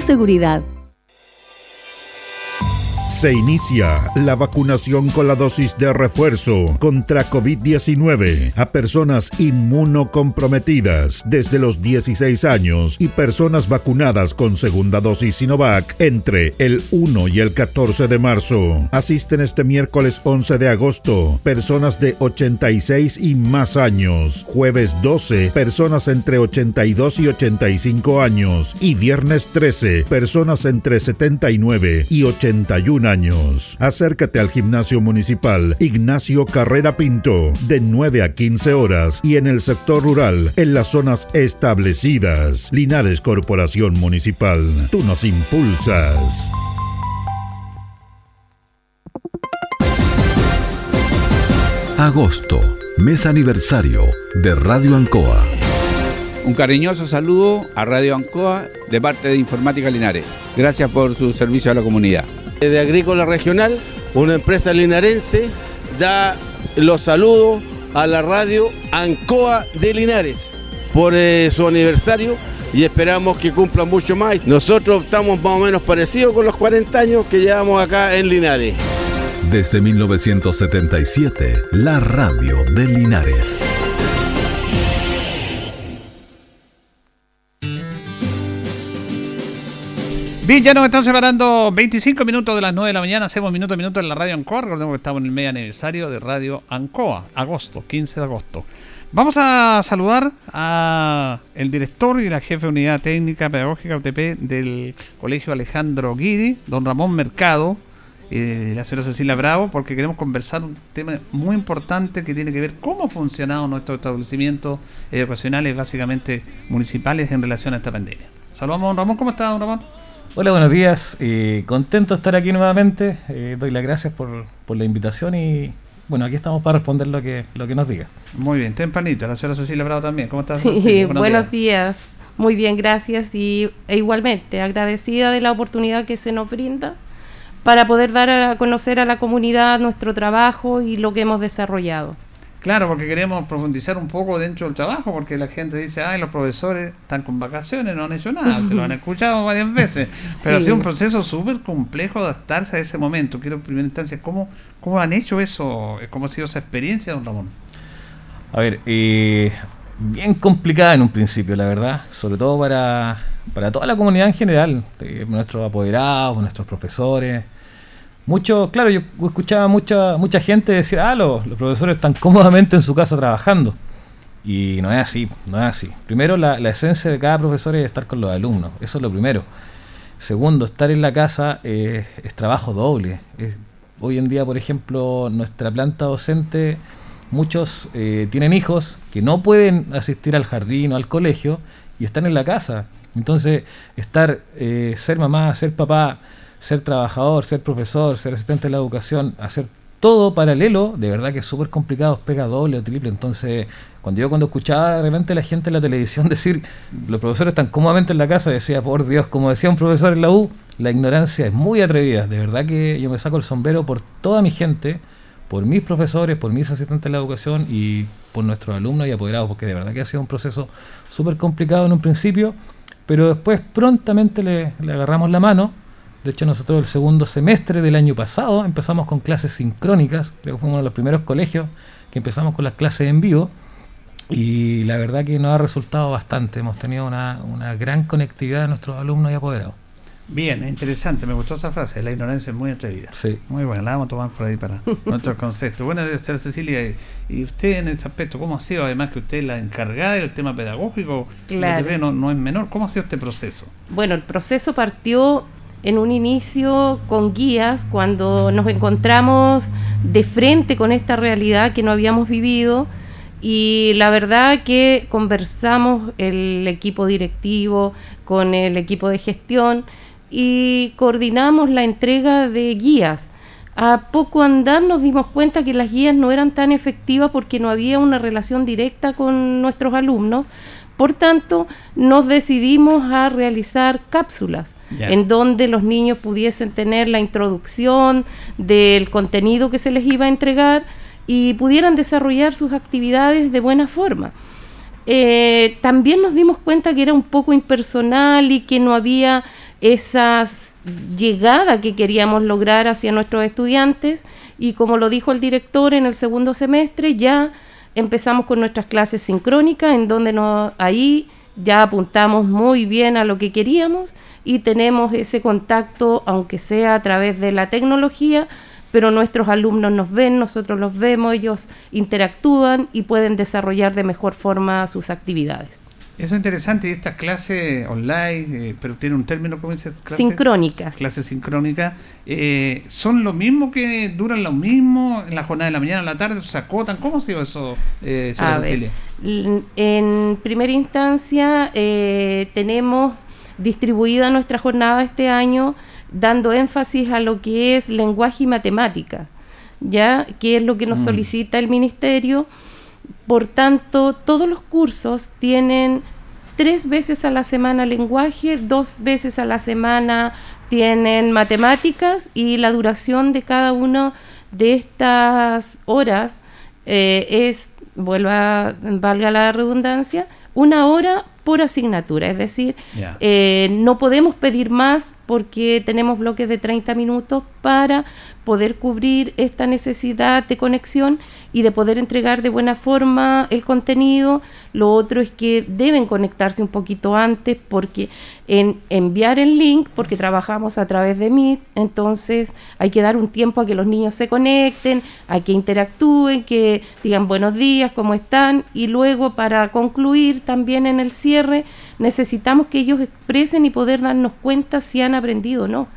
seguridad. Se inicia la vacunación con la dosis de refuerzo contra COVID-19 a personas inmunocomprometidas desde los 16 años y personas vacunadas con segunda dosis Sinovac entre el 1 y el 14 de marzo. Asisten este miércoles 11 de agosto personas de 86 y más años, jueves 12 personas entre 82 y 85 años y viernes 13 personas entre 79 y 81 años. Acércate al gimnasio municipal Ignacio Carrera Pinto de 9 a 15 horas y en el sector rural en las zonas establecidas. Linares Corporación Municipal. Tú nos impulsas. Agosto, mes aniversario de Radio Ancoa. Un cariñoso saludo a Radio Ancoa de parte de Informática Linares. Gracias por su servicio a la comunidad. De Agrícola Regional, una empresa linarense, da los saludos a la radio Ancoa de Linares por eh, su aniversario y esperamos que cumplan mucho más. Nosotros estamos más o menos parecidos con los 40 años que llevamos acá en Linares. Desde 1977, la radio de Linares. Bien, ya nos están separando 25 minutos de las 9 de la mañana. Hacemos minuto a minuto en la radio Ancoa. Recordemos que estamos en el medio aniversario de Radio Ancoa, agosto, 15 de agosto. Vamos a saludar a el director y la jefe de unidad técnica pedagógica UTP del Colegio Alejandro Guidi, don Ramón Mercado. eh, la señora Cecilia Bravo, porque queremos conversar un tema muy importante que tiene que ver cómo ha funcionado nuestros establecimientos educacionales, básicamente municipales, en relación a esta pandemia. Saludamos don Ramón, ¿cómo está don Ramón? Hola, buenos días. Eh, contento de estar aquí nuevamente. Eh, doy las gracias por, por la invitación y bueno, aquí estamos para responder lo que, lo que nos diga. Muy bien, tempranito, la señora Cecilia Bravo también. ¿Cómo estás? Sí, buenos, días. Muy bien, gracias. Y e igualmente, agradecida de la oportunidad que se nos brinda para poder dar a conocer a la comunidad nuestro trabajo y lo que hemos desarrollado. Claro, porque queremos profundizar un poco dentro del trabajo, porque la gente dice, ay, los profesores están con vacaciones, no han hecho nada, te lo han escuchado varias veces, pero Sí. ha sido un proceso súper complejo adaptarse a ese momento. Quiero en primera instancia, ¿cómo, cómo han hecho eso? ¿Cómo ha sido esa experiencia, don Ramón? A ver, eh, bien complicada en un principio, la verdad, sobre todo para, para toda la comunidad en general, eh, nuestros apoderados, nuestros profesores. Mucho, claro, yo escuchaba mucha mucha gente decir, ah, los, los profesores están cómodamente en su casa trabajando. Y no es así, no es así. Primero, la, la esencia de cada profesor es estar con los alumnos, eso es lo primero. Segundo, estar en la casa es trabajo doble. Hoy en día, por ejemplo, nuestra planta docente, muchos eh, tienen hijos que no pueden asistir al jardín o al colegio y están en la casa. Entonces, estar, eh, ser mamá, ser papá, ser trabajador, ser profesor, ser asistente de la educación, hacer todo paralelo, de verdad que es súper complicado, pega doble o triple. Entonces, cuando yo cuando escuchaba de repente la gente en la televisión decir, los profesores están cómodamente en la casa, decía, por Dios, como decía un profesor en la U, la ignorancia es muy atrevida. De verdad que yo me saco el sombrero por toda mi gente, por mis profesores, por mis asistentes de la educación y por nuestros alumnos y apoderados, porque de verdad que ha sido un proceso súper complicado en un principio, pero después prontamente le, le agarramos la mano. De hecho, nosotros el segundo semestre del año pasado empezamos con clases sincrónicas, creo que fuimos uno de los primeros colegios que empezamos con las clases en vivo. Y la verdad que nos ha resultado bastante. Hemos tenido una, una gran conectividad de nuestros alumnos y apoderados. Bien, interesante, me gustó esa frase, la ignorancia es muy atrevida. Sí. Muy buena, la vamos a tomar por ahí para nuestros conceptos. Bueno, señora Cecilia, y- usted en este aspecto, ¿cómo ha sido? Además que usted es la encargada del tema pedagógico, Claro. no, no es menor, ¿cómo ha sido este proceso? Bueno, el proceso partió en un inicio con guías cuando nos encontramos de frente con esta realidad que no habíamos vivido y la verdad que conversamos el equipo directivo con el equipo de gestión y coordinamos la entrega de guías. A poco andar nos dimos cuenta que las guías no eran tan efectivas porque no había una relación directa con nuestros alumnos. Por tanto, nos decidimos a realizar cápsulas en donde los niños pudiesen tener la introducción del contenido que se les iba a entregar y pudieran desarrollar sus actividades de buena forma. Eh, también nos dimos cuenta que era un poco impersonal y que no había esa llegada que queríamos lograr hacia nuestros estudiantes y como lo dijo el director en el segundo semestre ya empezamos con nuestras clases sincrónicas en donde nos, ahí ya apuntamos muy bien a lo que queríamos y tenemos ese contacto aunque sea a través de la tecnología pero nuestros alumnos nos ven, nosotros los vemos, ellos interactúan y pueden desarrollar de mejor forma sus actividades. Eso es interesante, y estas clases online, eh, pero tiene un término, ¿cómo dice? Clase- Sincrónicas. Clases sincrónicas, eh, ¿son lo mismo que duran lo mismo en la jornada de la mañana, a la tarde, se acotan? ¿Cómo ha sido eso, eh, señora A ver, en primera instancia eh, tenemos distribuida nuestra jornada este año dando énfasis a lo que es lenguaje y matemática, ya que es lo que nos Mm. solicita el ministerio. Por tanto, todos los cursos tienen tres veces a la semana lenguaje, dos veces a la semana tienen matemáticas y la duración de cada una de estas horas eh, es, vuelva, valga la redundancia, una hora por asignatura, es decir, eh, no podemos pedir más porque tenemos bloques de 30 minutos para poder cubrir esta necesidad de conexión y de poder entregar de buena forma el contenido. Lo otro es que deben conectarse un poquito antes porque en enviar el link, porque trabajamos a través de Meet, entonces hay que dar un tiempo a que los niños se conecten, a que interactúen, que digan buenos días, cómo están y luego para concluir también en el cierre necesitamos que ellos expresen y poder darnos cuenta si han aprendido o no.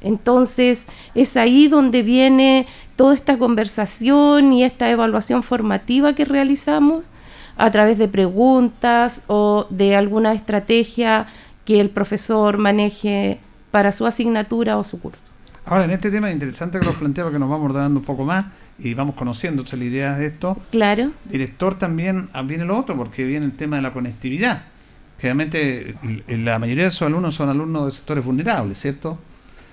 Entonces es ahí donde viene toda esta conversación y esta evaluación formativa que realizamos a través de preguntas o de alguna estrategia que el profesor maneje para su asignatura o su curso. Ahora, en este tema es interesante que lo plantea porque nos vamos dando un poco más y vamos conociendo la idea de esto. Claro. Director también ah, viene lo otro porque viene el tema de la conectividad. Generalmente l- la mayoría de sus alumnos son alumnos de sectores vulnerables, ¿cierto?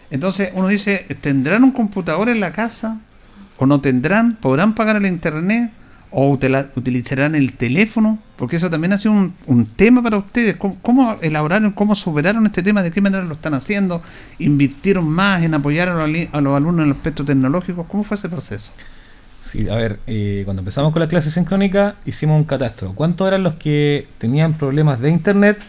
Entonces uno dice, ¿tendrán un computador en la casa? ¿O no tendrán? ¿Podrán pagar el internet? ¿O utilizarán el teléfono? Porque eso también ha sido un, tema para ustedes. ¿Cómo, elaboraron, cómo superaron este tema? ¿De qué manera lo están haciendo? ¿Invirtieron más en apoyar a los, los alumnos en el aspecto tecnológico? ¿Cómo fue ese proceso? Sí, a ver, eh, cuando empezamos con la clase sincrónica hicimos un catastro. ¿Cuántos eran los que tenían problemas de internet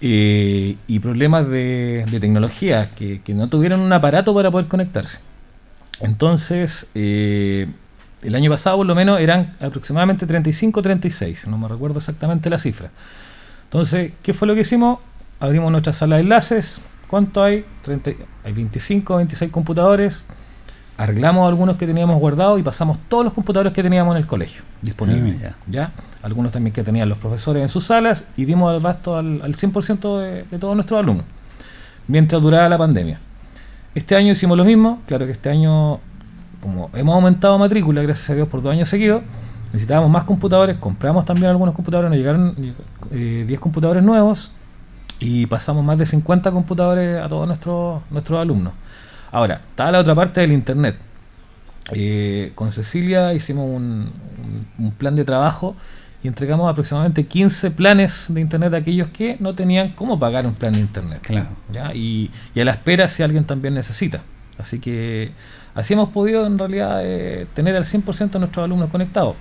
eh, y problemas de, tecnología, que, que no tuvieron un aparato para poder conectarse? Entonces, eh, el año pasado por lo menos eran aproximadamente 35 36, no me recuerdo exactamente la cifra. Entonces, ¿qué fue lo que hicimos? Abrimos nuestra sala de enlaces. ¿Cuánto hay? 30, hay 25, 26 computadores. Arreglamos algunos que teníamos guardados y pasamos todos los computadores que teníamos en el colegio disponibles. Ah, ya. Algunos también que tenían los profesores en sus salas y dimos al basto al, al 100% de, de todos nuestros alumnos mientras duraba la pandemia. Este año hicimos lo mismo. Claro que este año, como hemos aumentado matrícula, gracias a Dios, por dos años seguidos, necesitábamos más computadores. Compramos también algunos computadores. Nos llegaron eh, 10 computadores nuevos y pasamos más de 50 computadores a todos nuestros, nuestros alumnos. Ahora, está la otra parte del Internet. Eh, con Cecilia hicimos un, un- un plan de trabajo y entregamos aproximadamente 15 planes de Internet a aquellos que no tenían cómo pagar un plan de Internet. ¿ya? Y, y a la espera si alguien también necesita. Así que así hemos podido en realidad eh, tener al 100% de nuestros alumnos conectados.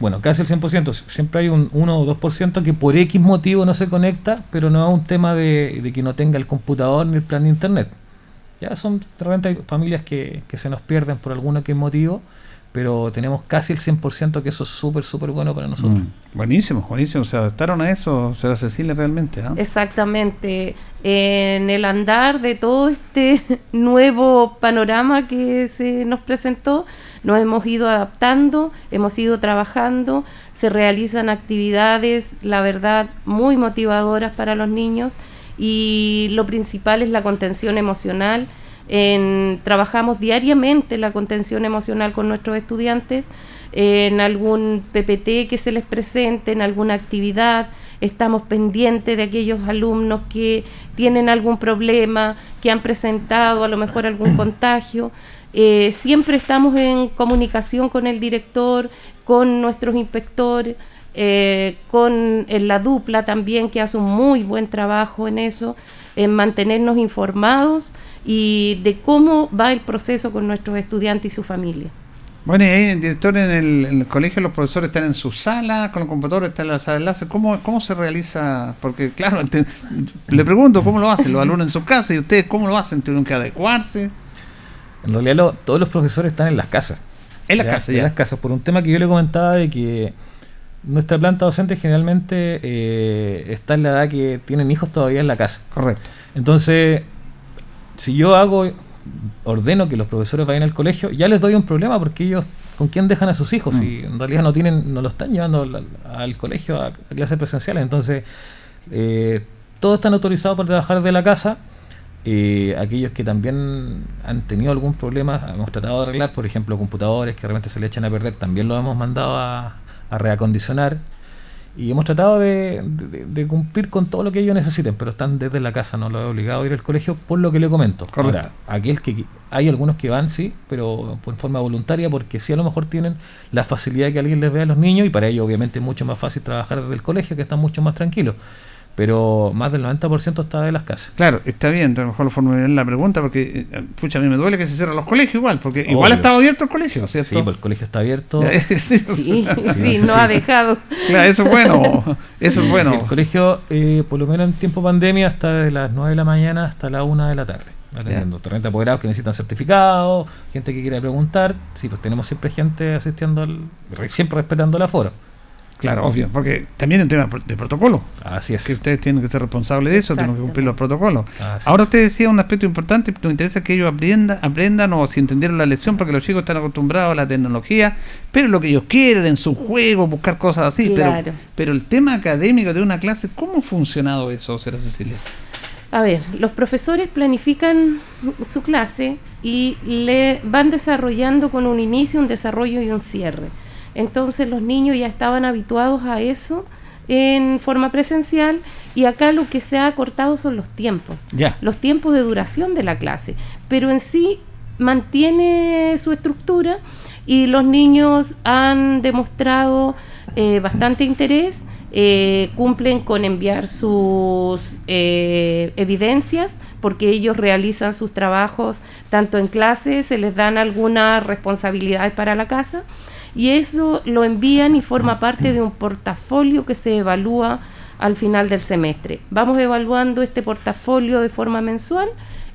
Bueno, casi el 100%. Siempre hay un 1 o 2% que por X motivo no se conecta, pero no es un tema de, de que no tenga el computador ni el plan de Internet. Ya son, de repente hay familias que, que se nos pierden por alguno que motivo, pero tenemos casi el 100% que eso es súper, súper bueno para nosotros. Mm. Buenísimo, buenísimo. Se adaptaron a eso, Cecilia, realmente. ¿ah? Exactamente. En el andar de todo este nuevo panorama que se nos presentó, nos hemos ido adaptando, hemos ido trabajando, se realizan actividades, la verdad, muy motivadoras para los niños y lo principal es la contención emocional. En- trabajamos diariamente la contención emocional con nuestros estudiantes en algún PPT que se les presente, en alguna actividad. Estamos pendientes de aquellos alumnos que tienen algún problema, que han presentado a lo mejor algún contagio. Eh, siempre estamos en comunicación con el director, con nuestros inspectores, eh, con eh, la dupla también, que hace un muy buen trabajo en eso, en mantenernos informados y de cómo va el proceso con nuestros estudiantes y su familia. Bueno, y ahí, director, en el, en el colegio los profesores están en su sala, con los computadores están en la sala de enlace. ¿Cómo, ¿Cómo se realiza? Porque, claro, te- le pregunto cómo lo hacen los alumnos en su casa y ustedes cómo lo hacen. ¿Tuvieron que adecuarse? En realidad lo- todos los profesores están en las casas. En las casas, En las casas, por un tema que yo le comentaba de que nuestra planta docente generalmente eh, está en la edad que tienen hijos todavía en la casa. Correcto. Entonces, si yo hago, ordeno que los profesores vayan al colegio, ya les doy un problema porque ellos, ¿con quién dejan a sus hijos? Mm. Si en realidad no tienen, no lo están llevando al, al colegio a, a clases presenciales. Entonces, eh, todos están autorizados para trabajar de la casa. Eh, aquellos que también han tenido algún problema, hemos tratado de arreglar, por ejemplo, computadores que realmente se le echan a perder, también los hemos mandado a, a reacondicionar. Y hemos tratado de, de- de cumplir con todo lo que ellos necesiten, pero están desde la casa, no lo he obligado a ir al colegio por lo que le comento. Correcto. Ahora, aquel que hay algunos que van, sí, pero por forma voluntaria, porque sí a lo mejor tienen la facilidad de que alguien les vea a los niños, y para ellos obviamente es mucho más fácil trabajar desde el colegio, que están mucho más tranquilos. Pero más del 90% está de las casas. Claro, está bien, a lo mejor lo formulé la pregunta porque, eh, pucha, a mí me duele que se cierren los colegios igual, porque igual Obvio. ha estado abierto el colegio, ¿cierto? Sí, pues el colegio está abierto. sí, Sí, sí, no ha dejado. Claro, eso es bueno, eso es bueno. sí, el colegio, eh, por lo menos en tiempo pandemia, está de las 9 de la mañana hasta la 1 de la tarde. Atendiendo torrentes apoderados que necesitan certificados, gente que quiere preguntar. Sí, pues tenemos siempre gente asistiendo, al, re- siempre respetando el aforo. Claro, obvio, porque también en tema de protocolo. Así es. Que ustedes tienen que ser responsables de eso, tienen que cumplir los protocolos. Así Ahora es. usted decía un aspecto importante, nos interesa que ellos aprendan, aprendan o si entendieron la lección, porque los chicos están acostumbrados a la tecnología, pero lo que ellos quieren en su juego, buscar cosas así. Claro. Pero, pero el tema académico de una clase, ¿cómo ha funcionado eso, Sera Cecilia? A ver, los profesores planifican su clase y le van desarrollando con un inicio, un desarrollo y un cierre. Entonces los niños ya estaban habituados a eso en forma presencial y acá lo que se ha acortado son los tiempos, los tiempos de duración de la clase, pero en sí mantiene su estructura y los niños han demostrado eh, bastante interés, eh, cumplen con enviar sus eh, evidencias porque ellos realizan sus trabajos tanto en clase, se les dan algunas responsabilidades para la casa y eso lo envían y forma parte de un portafolio que se evalúa al final del semestre. Vamos evaluando este portafolio de forma mensual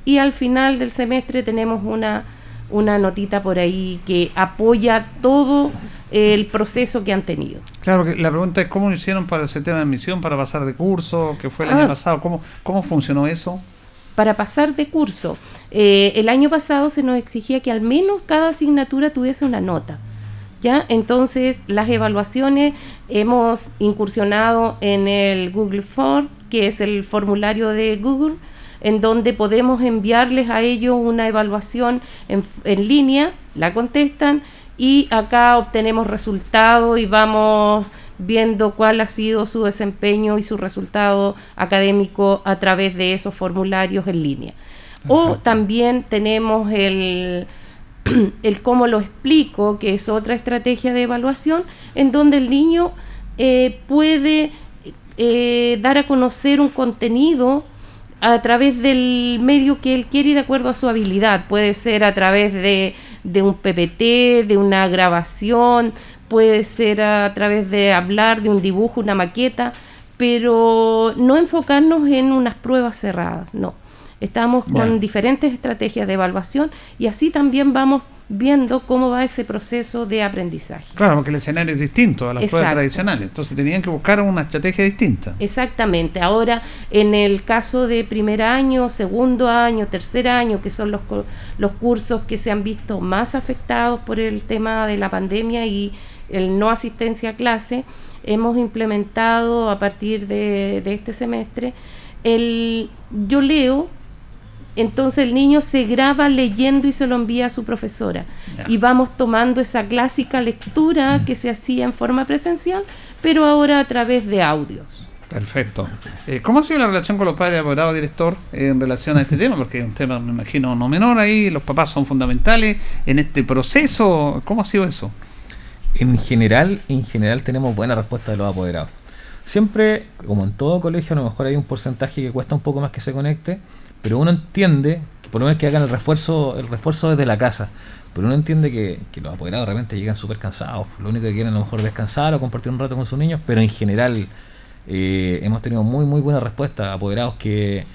y al final del semestre tenemos una, una notita por ahí que apoya todo el proceso que han tenido. Claro, que la pregunta es cómo lo hicieron para ese tema de admisión, para pasar de curso, que fue el Ah. año pasado, ¿cómo, cómo funcionó eso? Para pasar de curso, eh, el año pasado se nos exigía que al menos cada asignatura tuviese una nota. ¿Ya? Entonces, las evaluaciones hemos incursionado en el Google Form, que es el formulario de Google, en donde podemos enviarles a ellos una evaluación en, en línea, la contestan y acá obtenemos resultados y vamos viendo cuál ha sido su desempeño y su resultado académico a través de esos formularios en línea. O también tenemos el, el cómo lo explico, que es otra estrategia de evaluación, en donde el niño eh, puede eh, dar a conocer un contenido a través del medio que él quiere y de acuerdo a su habilidad. Puede ser a través de, de un PPT, de una grabación, puede ser a través de hablar, de un dibujo, una maqueta, pero no enfocarnos en unas pruebas cerradas, no. Estamos con diferentes estrategias de evaluación y así también vamos viendo cómo va ese proceso de aprendizaje. Claro, porque el escenario es distinto a las pruebas tradicionales, entonces tenían que buscar una estrategia distinta. Exactamente. Ahora, en el caso de primer año, segundo año, tercer año, que son los, los cursos que se han visto más afectados por el tema de la pandemia y el no asistencia a clase, hemos implementado a partir de, de este semestre el yo leo, entonces el niño se graba leyendo y se lo envía a su profesora. Y vamos tomando esa clásica lectura que se hacía en forma presencial, pero ahora a través de audios. Perfecto. Eh, ¿Cómo ha sido la relación con los padres, abogado, director, eh, en relación a este tema? Porque es un tema, me imagino, no menor ahí, los papás son fundamentales en este proceso. ¿Cómo ha sido eso? En general, en general tenemos buena respuesta de los apoderados. Siempre, como en todo colegio, a lo mejor hay un porcentaje que cuesta un poco más que se conecte, pero uno entiende que por lo menos que hagan el refuerzo, el refuerzo desde la casa. Pero uno entiende que, que los apoderados de repente llegan súper cansados. Lo único que quieren a lo mejor es descansar o compartir un rato con sus niños, pero en general eh, hemos tenido muy muy buena respuesta. Apoderados que,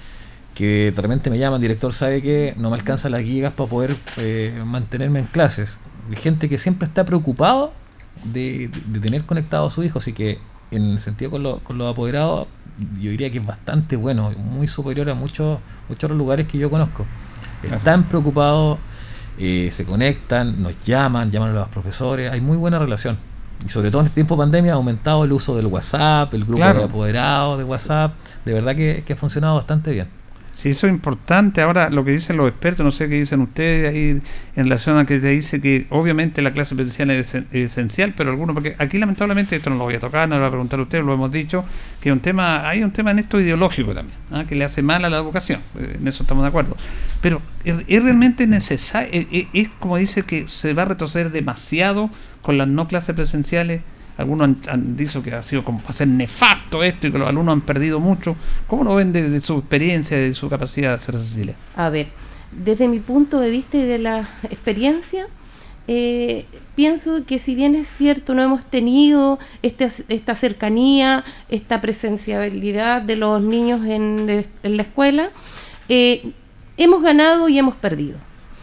que de repente me llaman, director, sabe que no me alcanzan las gigas para poder eh, mantenerme en clases. Gente que siempre está preocupado de, de tener conectado a su hijo, así que en el sentido con, lo- con los apoderados, yo diría que es bastante bueno, muy superior a muchos muchos lugares que yo conozco. Están preocupados, eh, se conectan, nos llaman, llaman a los profesores, hay muy buena relación. Y sobre todo en este tiempo de pandemia ha aumentado el uso del WhatsApp, el grupo Claro. de apoderados de WhatsApp, de verdad que, que ha funcionado bastante bien. Sí, eso es importante. Ahora, lo que dicen los expertos, no sé qué dicen ustedes ahí en relación a que te dice que obviamente la clase presencial es esen- esencial, pero algunos, porque aquí lamentablemente esto no lo voy a tocar, no lo voy a preguntar a ustedes, lo hemos dicho, que un tema, hay un tema en esto ideológico también, ¿ah? que le hace mal a la educación, eh, en eso estamos de acuerdo. Pero es, realmente necesario, es, es- es como dice que se va a retroceder demasiado con las no clases presenciales. Algunos han, dicho que ha sido como ser nefasto esto y que los alumnos han perdido mucho. ¿Cómo lo ven de, de su experiencia, de su capacidad de hacer Cecilia? A ver, desde mi punto de vista y de la experiencia, eh, pienso que si bien es cierto, no hemos tenido este, esta cercanía, esta presenciabilidad de los niños en, en la escuela, eh, hemos ganado y hemos perdido.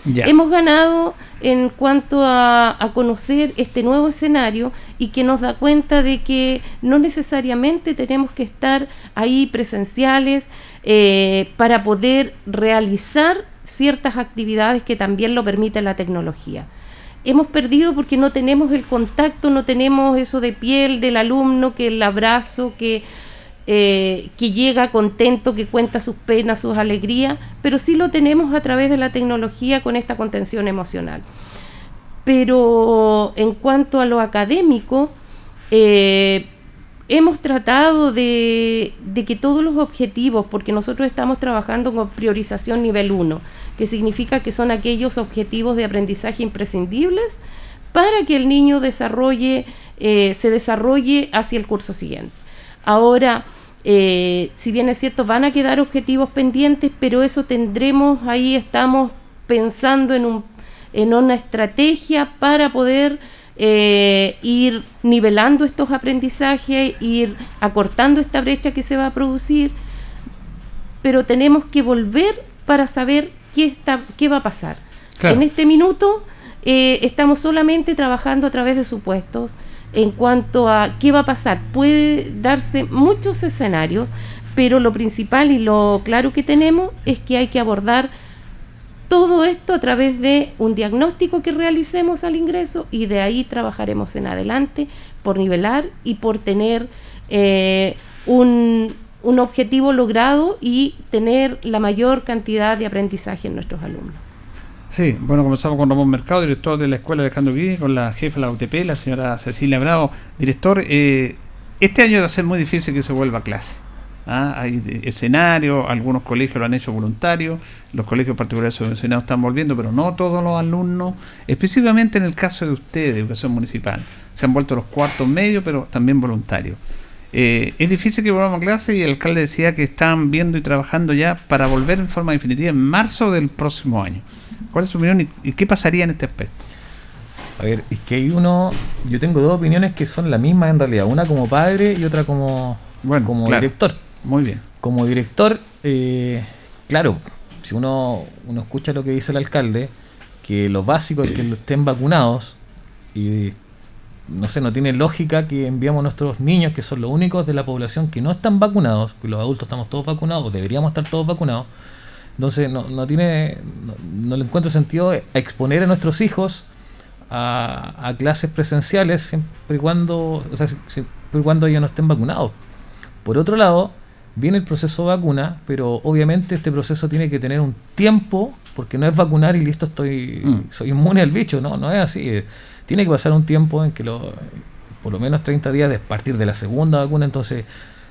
Hemos ganado en cuanto a, a conocer este nuevo escenario y que nos da cuenta de que no necesariamente tenemos que estar ahí presenciales eh, para poder realizar ciertas actividades que también lo permite la tecnología. Hemos perdido porque no tenemos el contacto, no tenemos eso de piel del alumno, que el abrazo, que eh, que llega contento, que cuenta sus penas, sus alegrías, pero sí lo tenemos a través de la tecnología con esta contención emocional. Pero en cuanto a lo académico, eh, hemos tratado de, que todos los objetivos, porque nosotros estamos trabajando con priorización nivel 1, que significa que son aquellos objetivos de aprendizaje imprescindibles para que el niño desarrolle, eh, se desarrolle hacia el curso siguiente. Ahora, eh, si bien es cierto, van a quedar objetivos pendientes, pero eso tendremos, ahí estamos pensando en, un, en una estrategia para poder eh, ir nivelando estos aprendizajes, ir acortando esta brecha que se va a producir, pero tenemos que volver para saber qué, está, qué va a pasar. Claro. En este minuto eh, estamos solamente trabajando a través de supuestos en cuanto a qué va a pasar. Puede darse muchos escenarios, pero lo principal y lo claro que tenemos es que hay que abordar todo esto a través de un diagnóstico que realicemos al ingreso y de ahí trabajaremos en adelante por nivelar y por tener eh, un, un objetivo logrado y tener la mayor cantidad de aprendizaje en nuestros alumnos. Sí, bueno, comenzamos con Ramón Mercado, director de la Escuela Alejandro Guidi, con la jefa de la UTP, la señora Cecilia Bravo, director. Eh, este año va a ser muy difícil que se vuelva a clase. ¿ah? Hay escenarios, algunos colegios lo han hecho voluntario, los colegios particulares subvencionados están volviendo, pero no todos los alumnos, específicamente en el caso de ustedes, de educación municipal. Se han vuelto los cuartos medios, pero también voluntarios. Eh, es difícil que volvamos a clase y el alcalde decía que están viendo y trabajando ya para volver en forma definitiva en marzo del próximo año. ¿Cuál es su opinión y, y qué pasaría en este aspecto? A ver, es que hay uno. Yo tengo dos opiniones que son la misma en realidad. Una como padre y otra como, como claro. director. Muy bien. Como director, eh, claro, si uno, uno escucha lo que dice el alcalde, que lo básico es que estén vacunados y no sé, no tiene lógica que enviamos a nuestros niños, que son los únicos de la población que no están vacunados, porque los adultos estamos todos vacunados, deberíamos estar todos vacunados. Entonces no, no tiene, no, no le encuentro sentido exponer a nuestros hijos a, a clases presenciales siempre y cuando, o sea, si- siempre y cuando ellos no estén vacunados. Por otro lado, viene el proceso de vacuna, pero obviamente este proceso tiene que tener un tiempo, porque no es vacunar y listo, estoy Mm. soy inmune al bicho, no, no es así. eh, Tiene que pasar un tiempo en que lo, por lo menos 30 días de partir de la segunda vacuna, entonces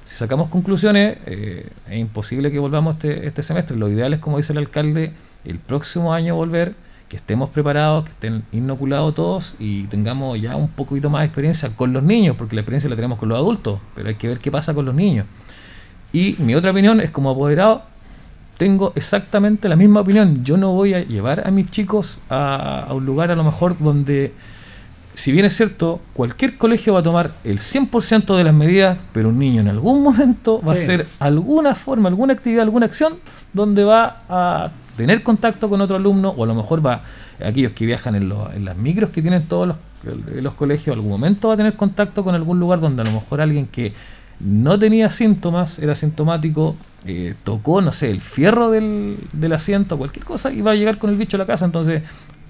si sacamos conclusiones, eh, es imposible que volvamos este, este semestre. Lo ideal es, como dice el alcalde, el próximo año volver, que estemos preparados, que estén inoculados todos y tengamos ya un poquito más de experiencia con los niños, porque la experiencia la tenemos con los adultos, pero hay que ver qué pasa con los niños. Y mi otra opinión es como apoderado, tengo exactamente la misma opinión. Yo no voy a llevar a mis chicos a, a un lugar a lo mejor donde, si bien es cierto, cualquier colegio va a tomar el 100% de las medidas, pero un niño en algún momento va Sí. a hacer alguna forma, alguna actividad, alguna acción donde va a tener contacto con otro alumno o a lo mejor va, aquellos que viajan en, los- en las micros que tienen todos los, los colegios, algún momento va a tener contacto con algún lugar donde a lo mejor alguien que no tenía síntomas, era sintomático, eh, tocó, no sé, el fierro del, del asiento, cualquier cosa, y va a llegar con el bicho a la casa. Entonces,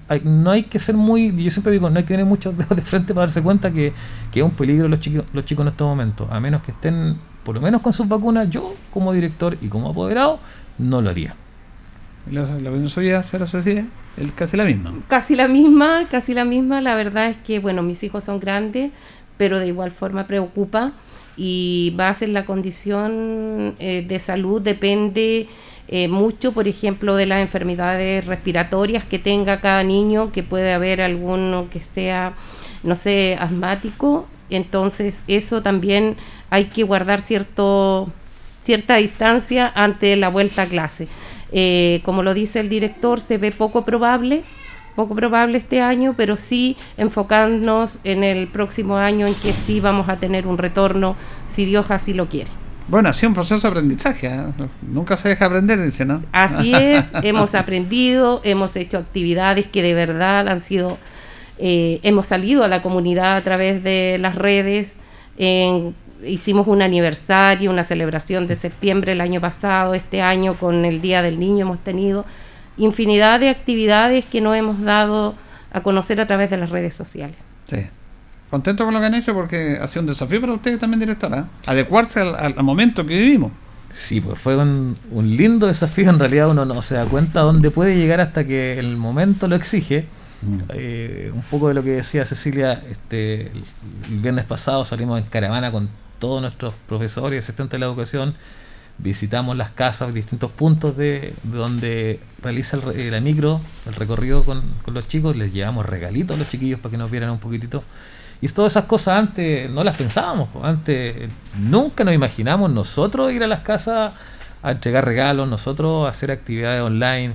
hay- no hay que ser muy, yo siempre digo, no hay que tener muchos dedos de frente para darse cuenta que, que es un peligro los chicos, los chicos en estos momentos. A menos que estén, por lo menos con sus vacunas, yo como director y como apoderado, no lo haría. La, la opinión suya, Sara Cecilia, es casi la misma. Casi la misma, casi la misma. La verdad es que, bueno, mis hijos son grandes, pero de igual forma preocupa y va a ser la condición eh, de salud depende eh, mucho, por ejemplo, de las enfermedades respiratorias que tenga cada niño, que puede haber alguno que sea, no sé, asmático. Entonces, eso también hay que guardar cierto, cierta distancia ante la vuelta a clase. Eh, como lo dice el director, se ve poco probable, poco probable este año, pero sí enfocarnos en el próximo año en que sí vamos a tener un retorno, si Dios así lo quiere. Bueno, ha sido un proceso de aprendizaje. ¿eh? Nunca se deja aprender, dice, ¿no? Así es, hemos aprendido, hemos hecho actividades que de verdad han sido, eh, hemos salido a la comunidad a través de las redes, en- hicimos un aniversario, una celebración de septiembre el año pasado, este año con el Día del Niño hemos tenido infinidad de actividades que nos hemos dado a conocer a través de las redes sociales. Sí. Contento con lo que han hecho porque ha sido un desafío para ustedes también, directora. Adecuarse al, momento que vivimos. Sí, pues fue un, un lindo desafío. En realidad uno no se da cuenta dónde puede llegar hasta que el momento lo exige. Eh, un poco de lo que decía Cecilia, este, el, viernes pasado salimos en caravana con todos nuestros profesores y asistentes de la educación. Visitamos las casas, distintos puntos de, de donde realiza el, eh, la micro, el recorrido con, con los chicos. Les llevamos regalitos a los chiquillos para que nos vieran un poquitito. Y todas esas cosas antes no las pensábamos. Antes eh, nunca nos imaginamos nosotros ir a las casas a entregar regalos, nosotros hacer actividades online,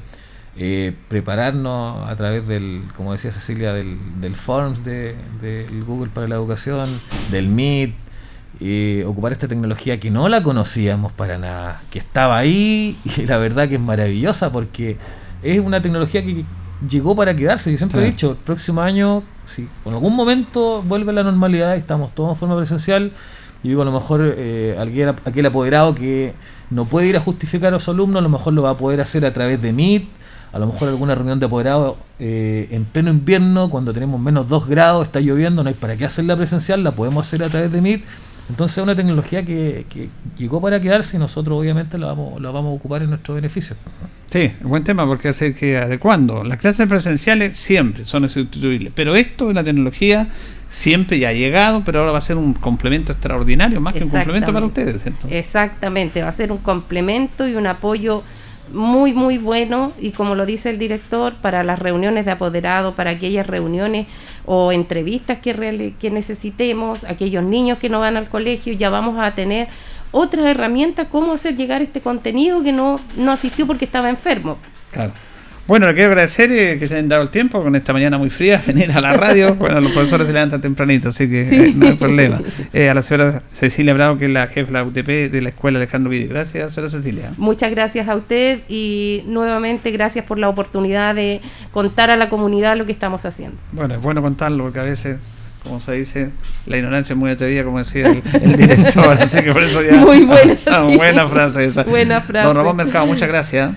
eh, prepararnos a través del, como decía Cecilia, del, del Forms de, del Google para la Educación, del Meet, eh, ocupar esta tecnología que no la conocíamos para nada, que estaba ahí y la verdad que es maravillosa porque es una tecnología que llegó para quedarse. Yo siempre he dicho, el próximo año, si en algún momento vuelve la normalidad y estamos todos en forma presencial, yo digo, a lo mejor eh, aquel, aquel apoderado que no puede ir a justificar a su alumno, a lo mejor lo va a poder hacer a través de Meet, a lo mejor alguna reunión de apoderados eh, en pleno invierno, cuando tenemos menos 2 grados, está lloviendo, no hay para qué hacerla presencial, la podemos hacer a través de Meet. Entonces es una tecnología que, que llegó para quedarse y nosotros obviamente la vamos, la vamos a ocupar en nuestro beneficio. Sí, buen tema porque hace que adecuando. Las clases presenciales siempre son insustituibles, pero esto de la tecnología siempre ya ha llegado, pero ahora va a ser un complemento extraordinario, más que un complemento para ustedes. ¿cierto? Exactamente, va a ser un complemento y un apoyo muy, muy bueno y como lo dice el director, para las reuniones de apoderado, para aquellas reuniones o entrevistas que, que necesitemos, aquellos niños que no van al colegio, ya vamos a tener otras herramientas, cómo hacer llegar este contenido que no, no asistió porque estaba enfermo. Claro. Bueno, le quiero agradecer eh, que se hayan dado el tiempo con esta mañana muy fría, venir a la radio. Bueno, los profesores se levantan tempranito, así que Sí. eh, no hay problema. Eh, a la señora Cecilia Bravo, que es la jefa de la UTP de la Escuela Alejandro Vidi. Gracias, señora Cecilia. Muchas gracias a usted y nuevamente gracias por la oportunidad de contar a la comunidad lo que estamos haciendo. Bueno, es bueno contarlo porque a veces, como se dice, la ignorancia es muy atrevida, como decía el, el director. así que por eso ya. Muy buena, Ah, sí. buena frase esa. Buena frase. Don Ramón Mercado, muchas gracias.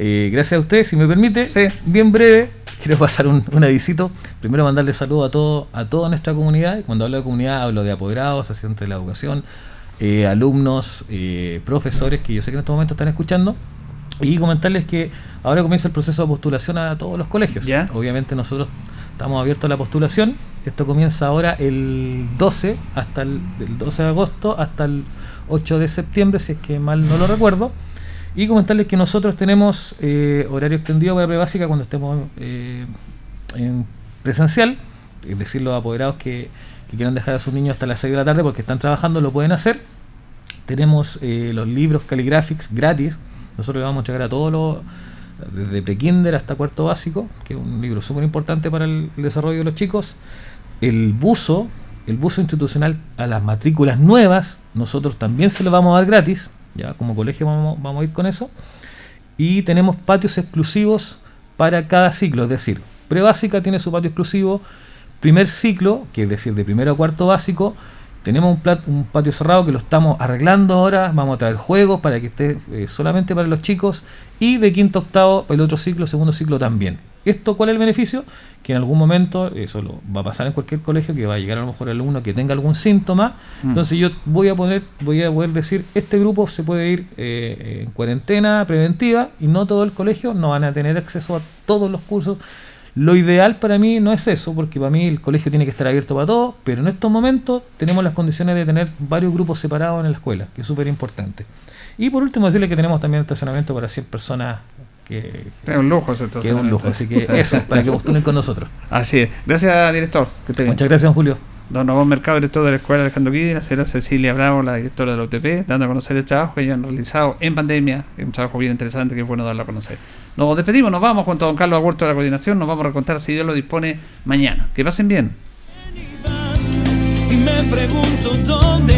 Eh, gracias a usted, si me permite, bien breve, quiero pasar un, un avisito. Primero mandarle saludo a todo, a toda nuestra comunidad. Cuando hablo de comunidad hablo de apoderados, asistentes de la educación, eh, alumnos, eh, profesores que yo sé que en estos momentos están escuchando. Y comentarles que ahora comienza el proceso de postulación a todos los colegios. Obviamente nosotros estamos abiertos a la postulación. Esto comienza ahora el 12 hasta el, del 12 de agosto hasta el 8 de septiembre, si es que mal no lo recuerdo. Y comentarles que nosotros tenemos eh, horario extendido para prebásica cuando estemos eh, en presencial, es decir, los apoderados que, quieran dejar a sus niños hasta las 6 de la tarde porque están trabajando lo pueden hacer. Tenemos eh, los libros Calligraphics gratis. Nosotros le vamos a entregar a todos los, desde prekinder hasta cuarto básico, que es un libro súper importante para el, el desarrollo de los chicos. El buzo, el buzo institucional a las matrículas nuevas, nosotros también se lo vamos a dar gratis. Como colegio vamos, vamos a ir con eso. Y tenemos patios exclusivos para cada ciclo, es decir, prebásica tiene su patio exclusivo, primer ciclo, que es decir, de primero a cuarto básico, tenemos un, plat- un patio cerrado que lo estamos arreglando ahora, vamos a traer juegos para que esté eh, solamente para los chicos y de quinto a octavo el otro ciclo, segundo ciclo también. ¿Esto cuál es el beneficio? Que en algún momento, eso lo va a pasar en cualquier colegio, que va a llegar a lo mejor alumno que tenga algún síntoma, Mm. entonces yo voy a poner, voy a poder decir, este grupo se puede ir eh, en cuarentena preventiva y no todo el colegio, no van a tener acceso a todos los cursos. Lo ideal para mí no es eso, porque para mí el colegio tiene que estar abierto para todos, pero en estos momentos tenemos las condiciones de tener varios grupos separados en la escuela, que es súper importante. Y por último decirle que tenemos también estacionamiento para 100 personas, que, Es un lujo ese que es un lujo, así que eso, para que postulen con nosotros. Así es. Gracias, director. Que. Muchas gracias, Julio. Don Ramón Mercado, director de la Escuela Alejandro Guidi, la señora Cecilia Bravo, la directora de la UTP, dando a conocer el trabajo que ellos han realizado en pandemia. Es un trabajo bien interesante que es bueno darlo a conocer. Nos despedimos, nos vamos junto a don Carlos Agurto de la coordinación, nos vamos a recontar si Dios lo dispone mañana. Que pasen bien. y me pregunto dónde